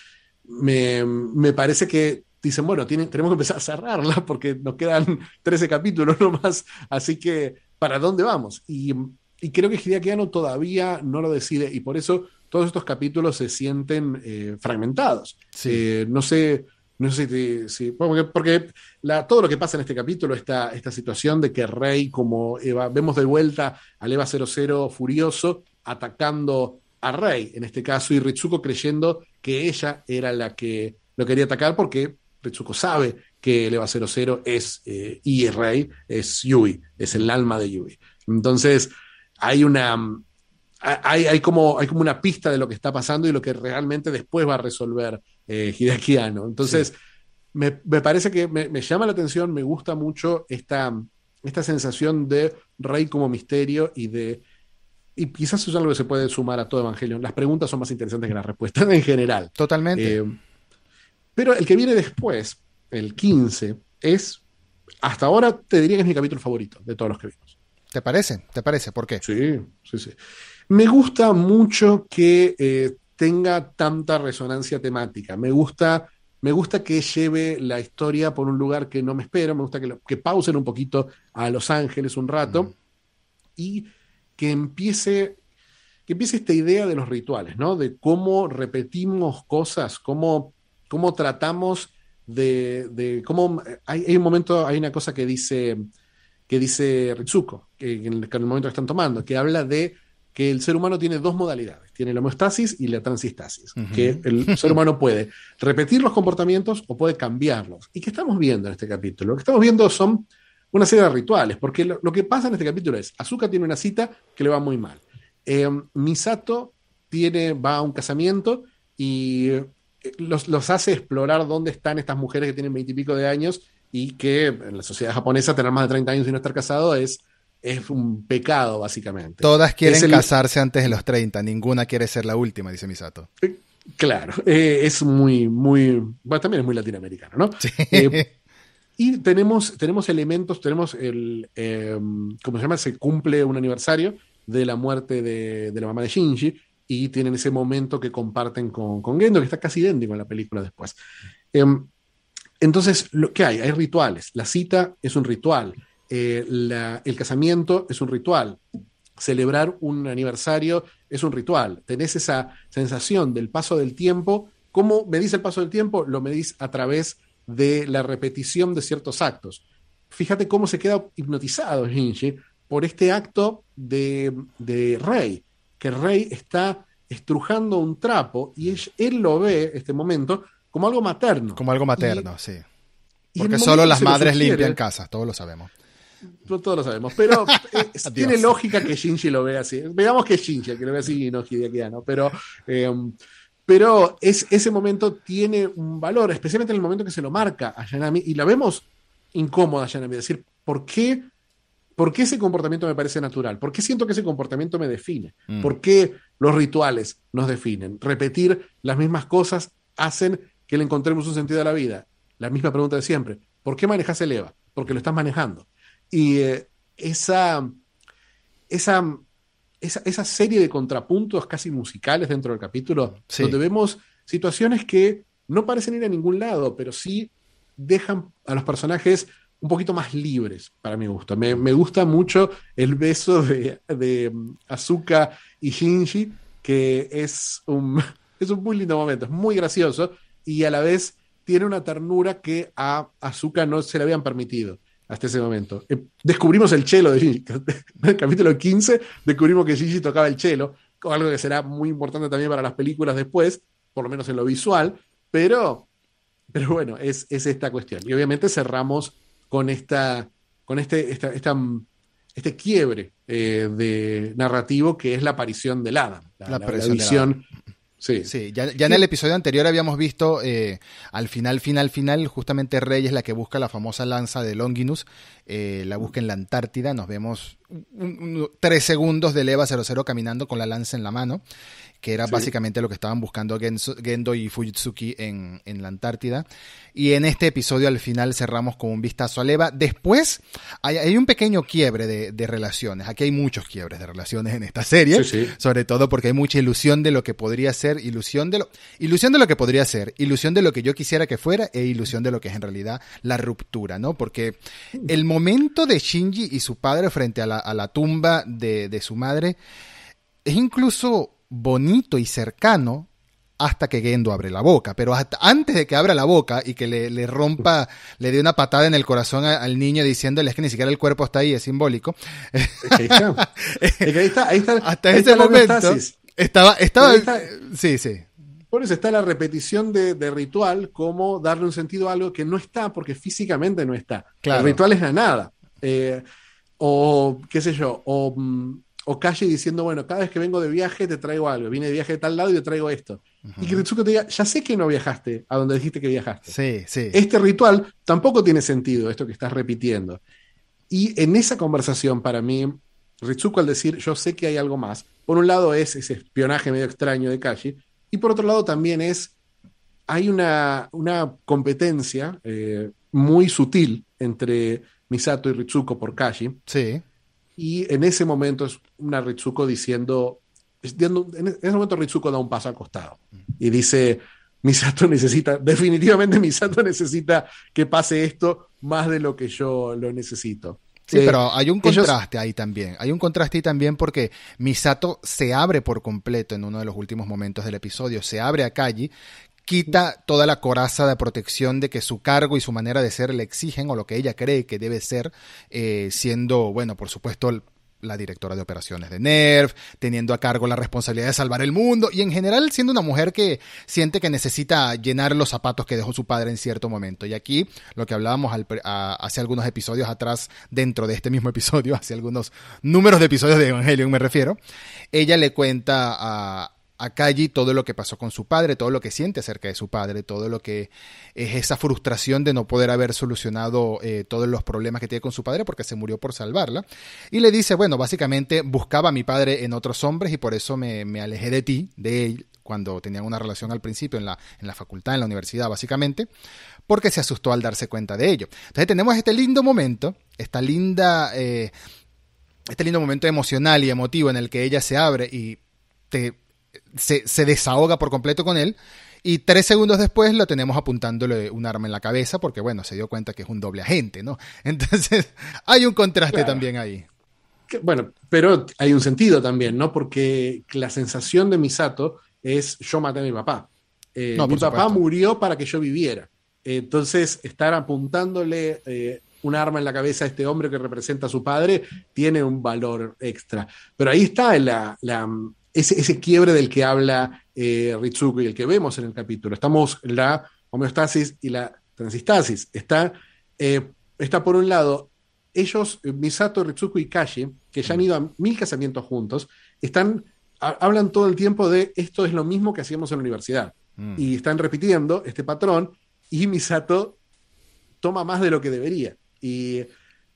me, me, parece que dicen, bueno, tenemos que empezar a cerrarla porque nos quedan 13 capítulos nomás, así que, ¿para dónde vamos? Y, y creo que Hideaki todavía no lo decide y por eso todos estos capítulos se sienten eh, fragmentados. Eh, no sé, no sé si, porque, todo lo que pasa en este capítulo, esta, esta situación de que Rey, como Eva, vemos de vuelta al Eva 00 furioso, atacando a Rey, en este caso, y Ritsuko creyendo que ella era la que lo quería atacar porque Ritsuko sabe que el Eva 00 es, eh, y Rey es Yui, es el alma de Yui. Entonces, hay una, hay, como, hay como una pista de lo que está pasando y lo que realmente después va a resolver eh, Hideaki Entonces, me, parece que me, llama la atención, me gusta mucho esta, esta sensación de rey como misterio y de... Y quizás eso es algo que se puede sumar a todo Evangelion. Las preguntas son más interesantes que las respuestas en general. Totalmente. Eh, pero el que viene después, el 15, es, hasta ahora te diría que es mi capítulo favorito de todos los que vimos. ¿Te parece? ¿Te parece? ¿Por qué? Sí, sí, sí. Me gusta mucho que eh, tenga tanta resonancia temática. Me gusta, me gusta que lleve la historia por un lugar que no me espero. Me gusta que, que pausen un poquito a Los Ángeles un rato y que empiece, que empiece esta idea de los rituales, ¿no? De cómo repetimos cosas, cómo, cómo tratamos de, de cómo hay, hay, un momento, hay una cosa que dice que dice Ritsuko, que en el momento que están tomando, que habla de que el ser humano tiene dos modalidades, tiene la homeostasis y la transistasis, que el ser humano puede repetir los comportamientos o puede cambiarlos. ¿Y qué estamos viendo en este capítulo? Lo que estamos viendo son una serie de rituales, porque lo, que pasa en este capítulo es, Azuka tiene una cita que le va muy mal. Eh, Misato tiene, va a un casamiento y eh, los, los, hace explorar dónde están estas mujeres que tienen veintipico de años y que en la sociedad japonesa tener más de 30 años y no estar casado es es un pecado, básicamente. Todas quieren casarse antes de los 30, ninguna quiere ser la última, dice Misato. Eh, claro, eh, es muy, muy, bueno, también es muy latinoamericano, ¿no? Eh, y tenemos, tenemos elementos, tenemos el, em, ¿cómo se llama? Se cumple un aniversario de la muerte de, la mamá de Shinji y tienen ese momento que comparten con, con Gendo, que está casi idéntico en la película después. Em, entonces, lo que hay, hay rituales. La cita es un ritual. Eh, el casamiento es un ritual, celebrar un aniversario es un ritual, tenés esa sensación del paso del tiempo. ¿Cómo medís el paso del tiempo? Lo medís a través de la repetición de ciertos actos. Fíjate cómo se queda hipnotizado Shinji por este acto de, Rey, que Rey está estrujando un trapo y él, lo ve, este momento, como algo materno. Como algo materno, sí. Porque solo las madres limpian casas, todos lo sabemos todos lo sabemos, pero eh, tiene lógica que Shinji lo vea así. Veamos que es Shinji el que lo ve así y no Hideaki pero, em, pero es, ese momento tiene un valor, especialmente en el momento que se lo marca a Yanami, y la vemos incómoda a Yanami, decir, ¿por qué, ¿por qué ese comportamiento me parece natural? ¿Por qué siento que ese comportamiento me define? Mm. ¿Por qué los rituales nos definen? Repetir las mismas cosas hacen que le encontremos un sentido a la vida. La misma pregunta de siempre. ¿Por qué manejas el EVA? Porque lo estás manejando. Y eh, esa, esa, esa, serie de contrapuntos casi musicales dentro del capítulo, donde vemos situaciones que no parecen ir a ningún lado, pero sí dejan a los personajes un poquito más libres, para mi gusto. Me, gusta mucho el beso de, de Azuka y Shinji, que es un, es un muy lindo momento, es muy gracioso y a la vez tiene una ternura que a Azuka no se le habían permitido hasta ese momento. Eh, descubrimos el chelo de Gigi. En el capítulo 15 descubrimos que Gigi tocaba el chelo, algo que será muy importante también para las películas después, por lo menos en lo visual, pero, pero bueno, es, esta cuestión. Y obviamente cerramos con esta, con este, esta, este quiebre eh, de narrativo que es la aparición del Adam, la, la, visión Sí. sí, ya, en el episodio anterior habíamos visto eh, al final, final, final, justamente Rey es la que busca la famosa lanza de Longinus eh, la busca en la Antártida. Nos vemos tres segundos de Eva 00 caminando con la lanza en la mano que era básicamente lo que estaban buscando Gendo y Fujitsuki en, en, la Antártida. Y en este episodio al final cerramos con un vistazo a Leva. Después hay, un pequeño quiebre de, relaciones. Aquí hay muchos quiebres de relaciones en esta serie, sobre todo porque hay mucha ilusión de lo que podría ser, ilusión de lo, ilusión de lo que podría ser, ilusión de lo que yo quisiera que fuera e ilusión de lo que es en realidad la ruptura, ¿no? Porque el momento de Shinji y su padre frente a la, a la tumba de, de su madre es incluso bonito y cercano hasta que Gendo abre la boca. Pero hasta antes de que abra la boca y que le, rompa, le dé una patada en el corazón al niño diciéndole que ni siquiera el cuerpo está ahí, es simbólico. ahí está. ahí está, hasta ese momento estaba, estaba, sí, sí. Por eso está la repetición de, ritual como darle un sentido a algo que no está porque físicamente no está. El ritual es la nada. Eh, o qué sé yo, o mm, o Calle diciendo, bueno, cada vez que vengo de viaje te traigo algo, vine de viaje de tal lado y te traigo esto. Y que Ritsuko te diga, ya sé que no viajaste a donde dijiste que viajaste. Sí, sí. Este ritual tampoco tiene sentido, esto que estás repitiendo. Y en esa conversación, para mí, Ritsuko al decir, yo sé que hay algo más, por un lado es ese espionaje medio extraño de Kashi, y por otro lado también es, hay una, una competencia eh, muy sutil entre Misato y Ritsuko por Kashi. Sí y en ese momento es una Ritsuko diciendo, en ese momento Ritsuko da un paso al costado y dice, Misato necesita, definitivamente Misato necesita que pase esto más de lo que yo lo necesito. Sí, eh, pero hay un contraste ahí también. Hay un contraste ahí también porque Misato se abre por completo en uno de los últimos momentos del episodio. Se abre a Kaji, quita toda la coraza de protección de que su cargo y su manera de ser le exigen o lo que ella cree que debe ser, eh, siendo, bueno, por supuesto, la directora de operaciones de NERV, teniendo a cargo la responsabilidad de salvar el mundo y en general siendo una mujer que siente que necesita llenar los zapatos que dejó su padre en cierto momento. Y aquí lo que hablábamos hace algunos episodios atrás, dentro de este mismo episodio, hace algunos números de episodios de Evangelion me refiero, ella le cuenta a, a Kaji todo lo que pasó con su padre, todo lo que siente acerca de su padre, todo lo que es esa frustración de no poder haber solucionado eh, todos los problemas que tiene con su padre porque se murió por salvarla. Y le dice, bueno, básicamente buscaba a mi padre en otros hombres y por eso me, alejé de ti, de él, cuando tenían una relación al principio en la, en la facultad, en la universidad, básicamente, porque se asustó al darse cuenta de ello. Entonces tenemos este lindo momento, esta linda... Eh, este lindo momento emocional y emotivo en el que ella se abre y te se, desahoga por completo con él. Y tres segundos después lo tenemos apuntándole un arma en la cabeza porque, bueno, se dio cuenta que es un doble agente, ¿no? Entonces, hay un contraste también ahí. bueno, pero hay un sentido también, ¿no? Porque la sensación de Misato es yo maté a mi papá. Eh, mi papá murió para que yo viviera. entonces, estar apuntándole eh, un arma en la cabeza a este hombre que representa a su padre tiene un valor extra. Pero ahí está la, la ese, quiebre del que habla eh, Ritsuko y el que vemos en el capítulo. Estamos en la homeostasis y la transistasis. Está, eh, está por un lado, ellos, Misato, Ritsuko y Kashi, que ya han ido a mil casamientos juntos, están, hablan todo el tiempo de esto es lo mismo que hacíamos en la universidad. Mm. Y están repitiendo este patrón y Misato toma más de lo que debería. Y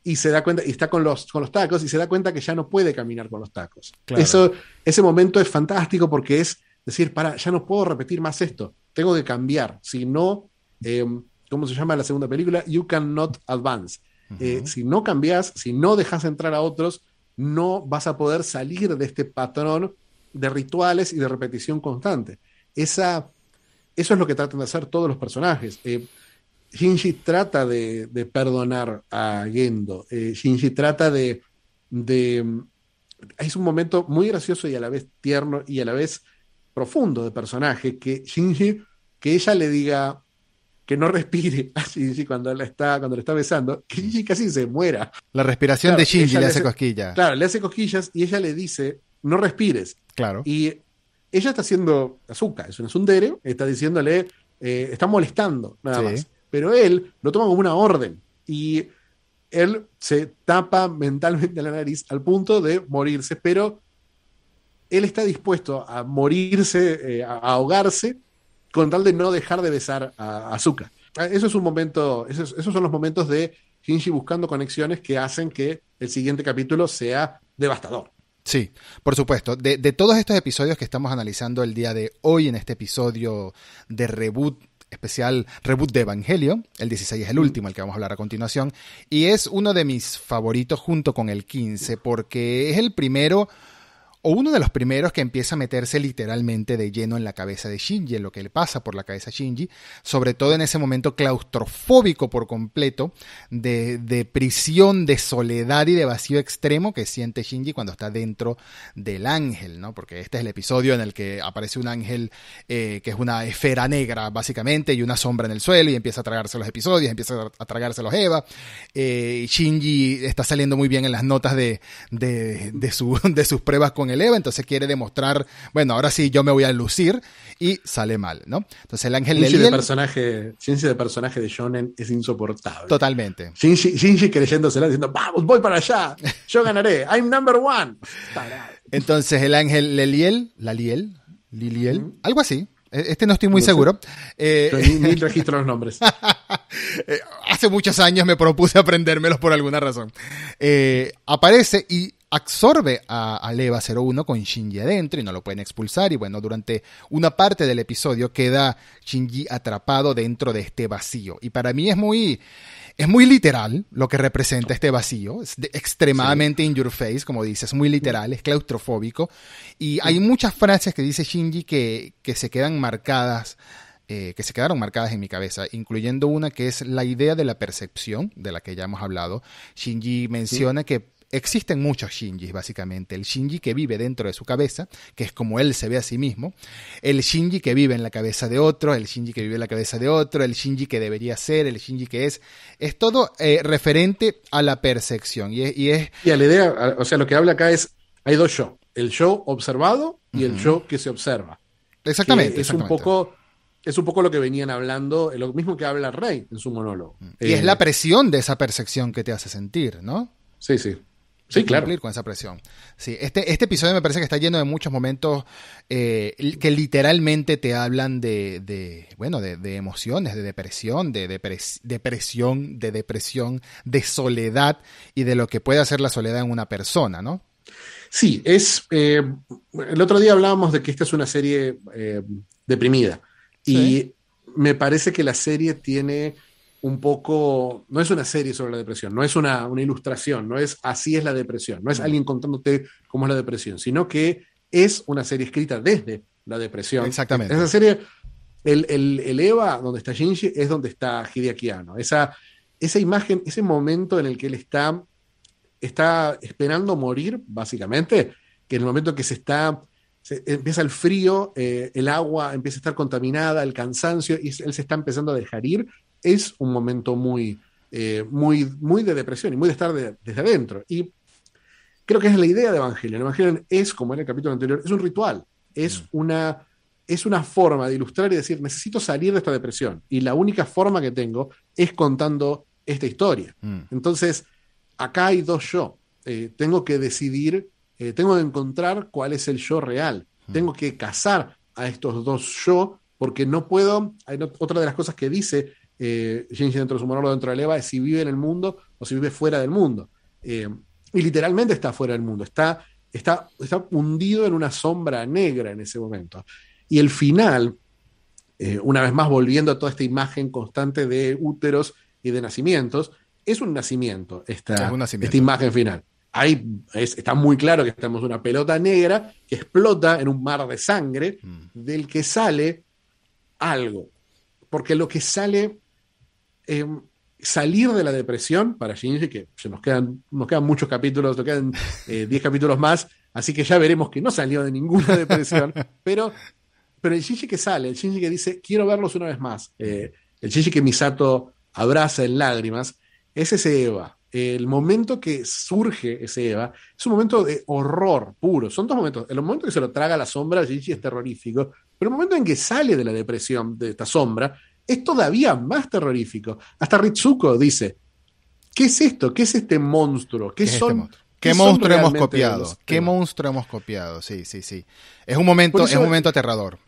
y se da cuenta, y está con los, con los tacos, y se da cuenta que ya no puede caminar con los tacos. Eso, ese momento es fantástico porque es decir, para, ya no puedo repetir más esto, tengo que cambiar, si no, em, ¿cómo se llama la segunda película? You cannot advance. Eh, si no cambias, si no dejas entrar a otros, no vas a poder salir de este patrón de rituales y de repetición constante. Esa, eso es lo que tratan de hacer todos los personajes. Eh, Shinji trata de, perdonar a Gendo. Eh, Shinji trata de, Es un momento muy gracioso y a la vez tierno y a la vez profundo de personaje que Shinji, que ella le diga que no respire a Shinji cuando, la está, cuando le está besando, que Shinji casi se muera. La respiración de Shinji le hace, cosquillas. Claro, le hace cosquillas y ella le dice, no respires. Claro. Y ella está haciendo azúcar, es un asundere, está diciéndole, eh, está molestando, nada más pero él lo toma como una orden y él se tapa mentalmente la nariz al punto de morirse, pero él está dispuesto a morirse, eh, a ahogarse, con tal de no dejar de besar a Azúcar. Ah, eso es un momento, esos, son los momentos de Shinji buscando conexiones que hacen que el siguiente capítulo sea devastador. Sí, por supuesto. De, de, todos estos episodios que estamos analizando el día de hoy en este episodio de reboot especial reboot de Evangelio, el 16 es el último, el que vamos a hablar a continuación, y es uno de mis favoritos junto con el 15 porque es el primero o uno de los primeros que empieza a meterse literalmente de lleno en la cabeza de Shinji, en lo que le pasa por la cabeza a Shinji, sobre todo en ese momento claustrofóbico por completo, de, de, prisión, de soledad y de vacío extremo que siente Shinji cuando está dentro del ángel, ¿no? Porque este es el episodio en el que aparece un ángel eh, que es una esfera negra, básicamente, y una sombra en el suelo, y empieza a tragarse los episodios, empieza a tragarse los Eva. Eh, Shinji está saliendo muy bien en las notas de, de, de, su, de sus pruebas con el Eva, entonces quiere demostrar, bueno, ahora sí yo me voy a lucir y sale mal, ¿no? Entonces el ángel Shinji de de personaje, Shinji de personaje de Shonen es insoportable. Totalmente. Shinji, Shinji creyéndosela diciendo, vamos, voy para allá, yo ganaré, I'm number one. Entonces el ángel Leliel, Laliel, Liliel, algo así, este no estoy muy no seguro. Eh, ni, ni, registro los nombres. Hace muchos años me propuse aprendérmelos por alguna razón. Eh, aparece y absorbe a, a Leva 01 con Shinji adentro y no lo pueden expulsar y bueno, durante una parte del episodio queda Shinji atrapado dentro de este vacío y para mí es muy es muy literal lo que representa este vacío, es de, extremadamente sí. in your face, como dices, muy literal, es claustrofóbico y hay muchas frases que dice Shinji que, que se quedan marcadas eh, que se quedaron marcadas en mi cabeza, incluyendo una que es la idea de la percepción, de la que ya hemos hablado. Shinji menciona sí. que existen muchos Shinjis, básicamente. El Shinji que vive dentro de su cabeza, que es como él se ve a sí mismo. El Shinji que vive en la cabeza de otro, el Shinji que vive en la cabeza de otro, el Shinji que debería ser, el Shinji que es. Es todo eh, referente a la percepción. Y es, y es. Y a la idea, o sea, lo que habla acá es: hay dos yo. El yo observado y uh -huh. el yo que se observa. Exactamente. Es exactamente. un poco es un poco lo que venían hablando, lo mismo que habla Rey en su monólogo. Y eh, es la presión de esa percepción que te hace sentir, ¿no? Sí, sí. Sí, claro. Cumplir con esa presión. Sí, este, este episodio me parece que está lleno de muchos momentos eh, que literalmente te hablan de, de bueno, de, de, emociones, de depresión, de depres, depresión, de depresión, de soledad y de lo que puede hacer la soledad en una persona, ¿no? Sí, es. Eh, el otro día hablábamos de que esta es una serie eh, deprimida. Sí. Y me parece que la serie tiene un poco, no es una serie sobre la depresión, no es una, una, ilustración, no es así es la depresión, no es alguien contándote cómo es la depresión, sino que es una serie escrita desde la depresión. Exactamente. Esa serie, el, el, el Eva, donde está Shinji, es donde está Hideaki Anno. Esa, esa imagen, ese momento en el que él está, está esperando morir, básicamente, que en el momento que se está se, empieza el frío, eh, el agua empieza a estar contaminada, el cansancio, y él se está empezando a dejar ir, es un momento muy, eh, muy, muy de depresión y muy de estar de, desde adentro. Y creo que es la idea de Evangelion. Evangelion es, como en el capítulo anterior, es un ritual, es, mm. una, es una forma de ilustrar y decir, necesito salir de esta depresión. Y la única forma que tengo es contando esta historia. Mm. Entonces, acá hay dos yo. Eh, tengo que decidir eh, tengo que encontrar cuál es el yo real. Mm. Tengo que casar a estos dos yo, porque no puedo. Hay no, otra de las cosas que dice eh, Shinji dentro de su monólogo dentro de Eva es si vive en el mundo o si vive fuera del mundo. Eh, y literalmente está fuera del mundo, está, está, está hundido en una sombra negra en ese momento. Y el final, eh, una vez más volviendo a toda esta imagen constante de úteros y de nacimientos, es un nacimiento esta, un nacimiento. esta imagen final. Ahí es, está muy claro que estamos en una pelota negra que explota en un mar de sangre mm. del que sale algo. Porque lo que sale, eh, salir de la depresión para Shinji, que se nos quedan, nos quedan muchos capítulos, nos quedan 10 eh, capítulos más, así que ya veremos que no salió de ninguna depresión, pero, pero el Shinji que sale, el Shinji que dice, quiero verlos una vez más, eh, el Shinji que Misato abraza en lágrimas, es ese Eva, el momento que surge ese Eva es un momento de horror puro. Son dos momentos. El momento que se lo traga la sombra, Gigi es terrorífico, pero el momento en que sale de la depresión de esta sombra es todavía más terrorífico. Hasta Ritsuko dice: ¿Qué es esto? ¿Qué es este monstruo? ¿Qué, ¿Qué son? Este monstruo? ¿Qué, ¿Qué monstruo hemos copiado? ¿Qué monstruo hemos copiado? Sí, sí, sí. Es un momento, es un momento aterrador.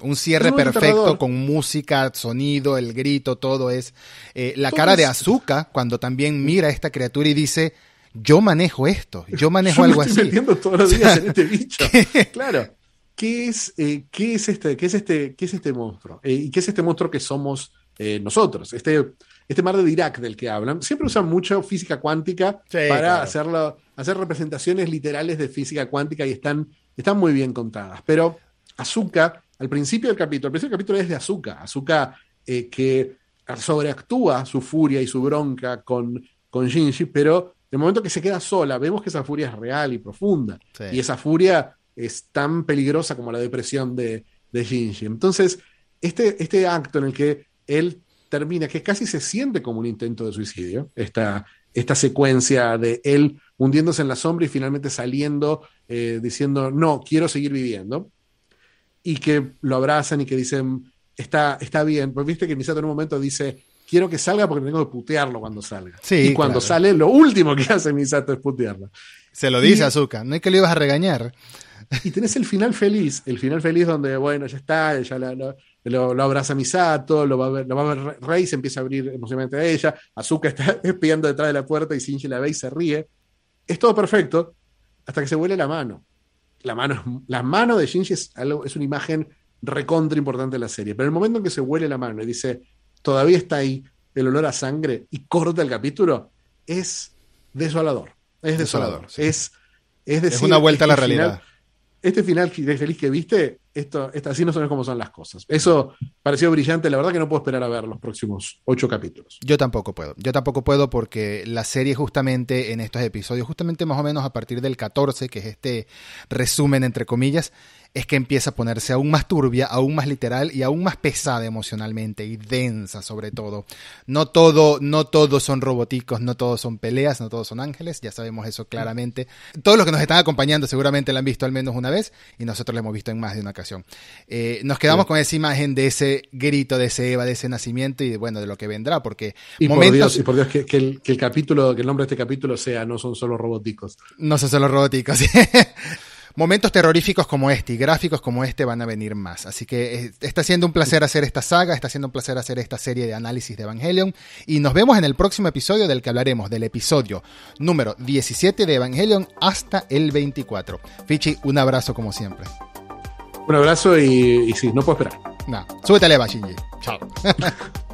Un cierre perfecto con música, sonido, el grito, todo es. Eh, la cara de Azuka cuando también mira a esta criatura y dice, yo manejo esto, yo manejo algo estoy así. metiendo todos los días en este bicho. Claro. ¿Qué es, eh, ¿qué es este, qué es este, qué es este monstruo? Eh, ¿Y qué es este monstruo que somos eh, nosotros? Este, este mar de Dirac del que hablan. Siempre usan mucho física cuántica Sí, para claro. hacerlo, hacer representaciones literales de física cuántica y están, están muy bien contadas. Pero Azuka, al principio del capítulo, al principio del capítulo es de Azuka. Azuka que sobreactúa su furia y su bronca con, con Shinji, pero el momento que se queda sola, vemos que esa furia es real y profunda. Sí. Y esa furia es tan peligrosa como la depresión de, de Shinji. Entonces, este, este acto en el que él termina, que casi se siente como un intento de suicidio, esta, esta secuencia de él hundiéndose en la sombra y finalmente saliendo eh, diciendo, no, quiero seguir viviendo, y que lo abrazan y que dicen, está, está bien, pues viste que Misato en un momento dice, quiero que salga porque tengo que putearlo cuando salga. Sí, y cuando claro. sale, lo último que hace Misato es putearlo. Se lo dice Y- Azuka, no es que lo ibas a regañar. Y tenés el final feliz, el final feliz donde, bueno, ya está, ya la- lo, lo- lo abraza Misato, lo va a ver, lo va a ver Rey, se empieza a abrir emocionalmente a ella, Azuka está espiando detrás de la puerta y Shinji la ve y se ríe. Es todo perfecto hasta que se huele la mano. La mano, la mano de Shinji es, algo, es una imagen recontra importante de la serie, pero el momento en que se huele la mano y dice, todavía está ahí el olor a sangre y corta el capítulo, es desolador. Es desolador. Desolador, sí. Es, es decir, es una vuelta a la final- realidad. Este final de feliz que viste, esto, así no son como son las cosas. Eso pareció brillante, la verdad que no puedo esperar a ver los próximos ocho capítulos. Yo tampoco puedo. Yo tampoco puedo porque la serie justamente en estos episodios, justamente más o menos a partir del 14, que es este resumen entre comillas, es que empieza a ponerse aún más turbia, aún más literal y aún más pesada emocionalmente y densa sobre todo. No todo, no todos son roboticos, no todos son peleas, no todos son ángeles, ya sabemos eso claramente. Todos los que nos están acompañando seguramente la han visto al menos una vez y nosotros la hemos visto en más de una ocasión. Eh, nos quedamos Sí. con esa imagen de ese grito, de ese Eva, de ese nacimiento y bueno, de lo que vendrá, porque Y por momentos Dios, y por Dios que, que el, que el capítulo, que el nombre de este capítulo sea No son solo robóticos. no son solo robóticos. Momentos terroríficos como este y gráficos como este van a venir más. Así que eh, está siendo un placer hacer esta saga, está siendo un placer hacer esta serie de análisis de Evangelion. Y nos vemos en el próximo episodio del que hablaremos, del episodio número 17 de Evangelion hasta el 24. Fichi, un abrazo como siempre. Un abrazo y, y sí, no puedo esperar. Nah, súbete a Eva, Shinji. Chao.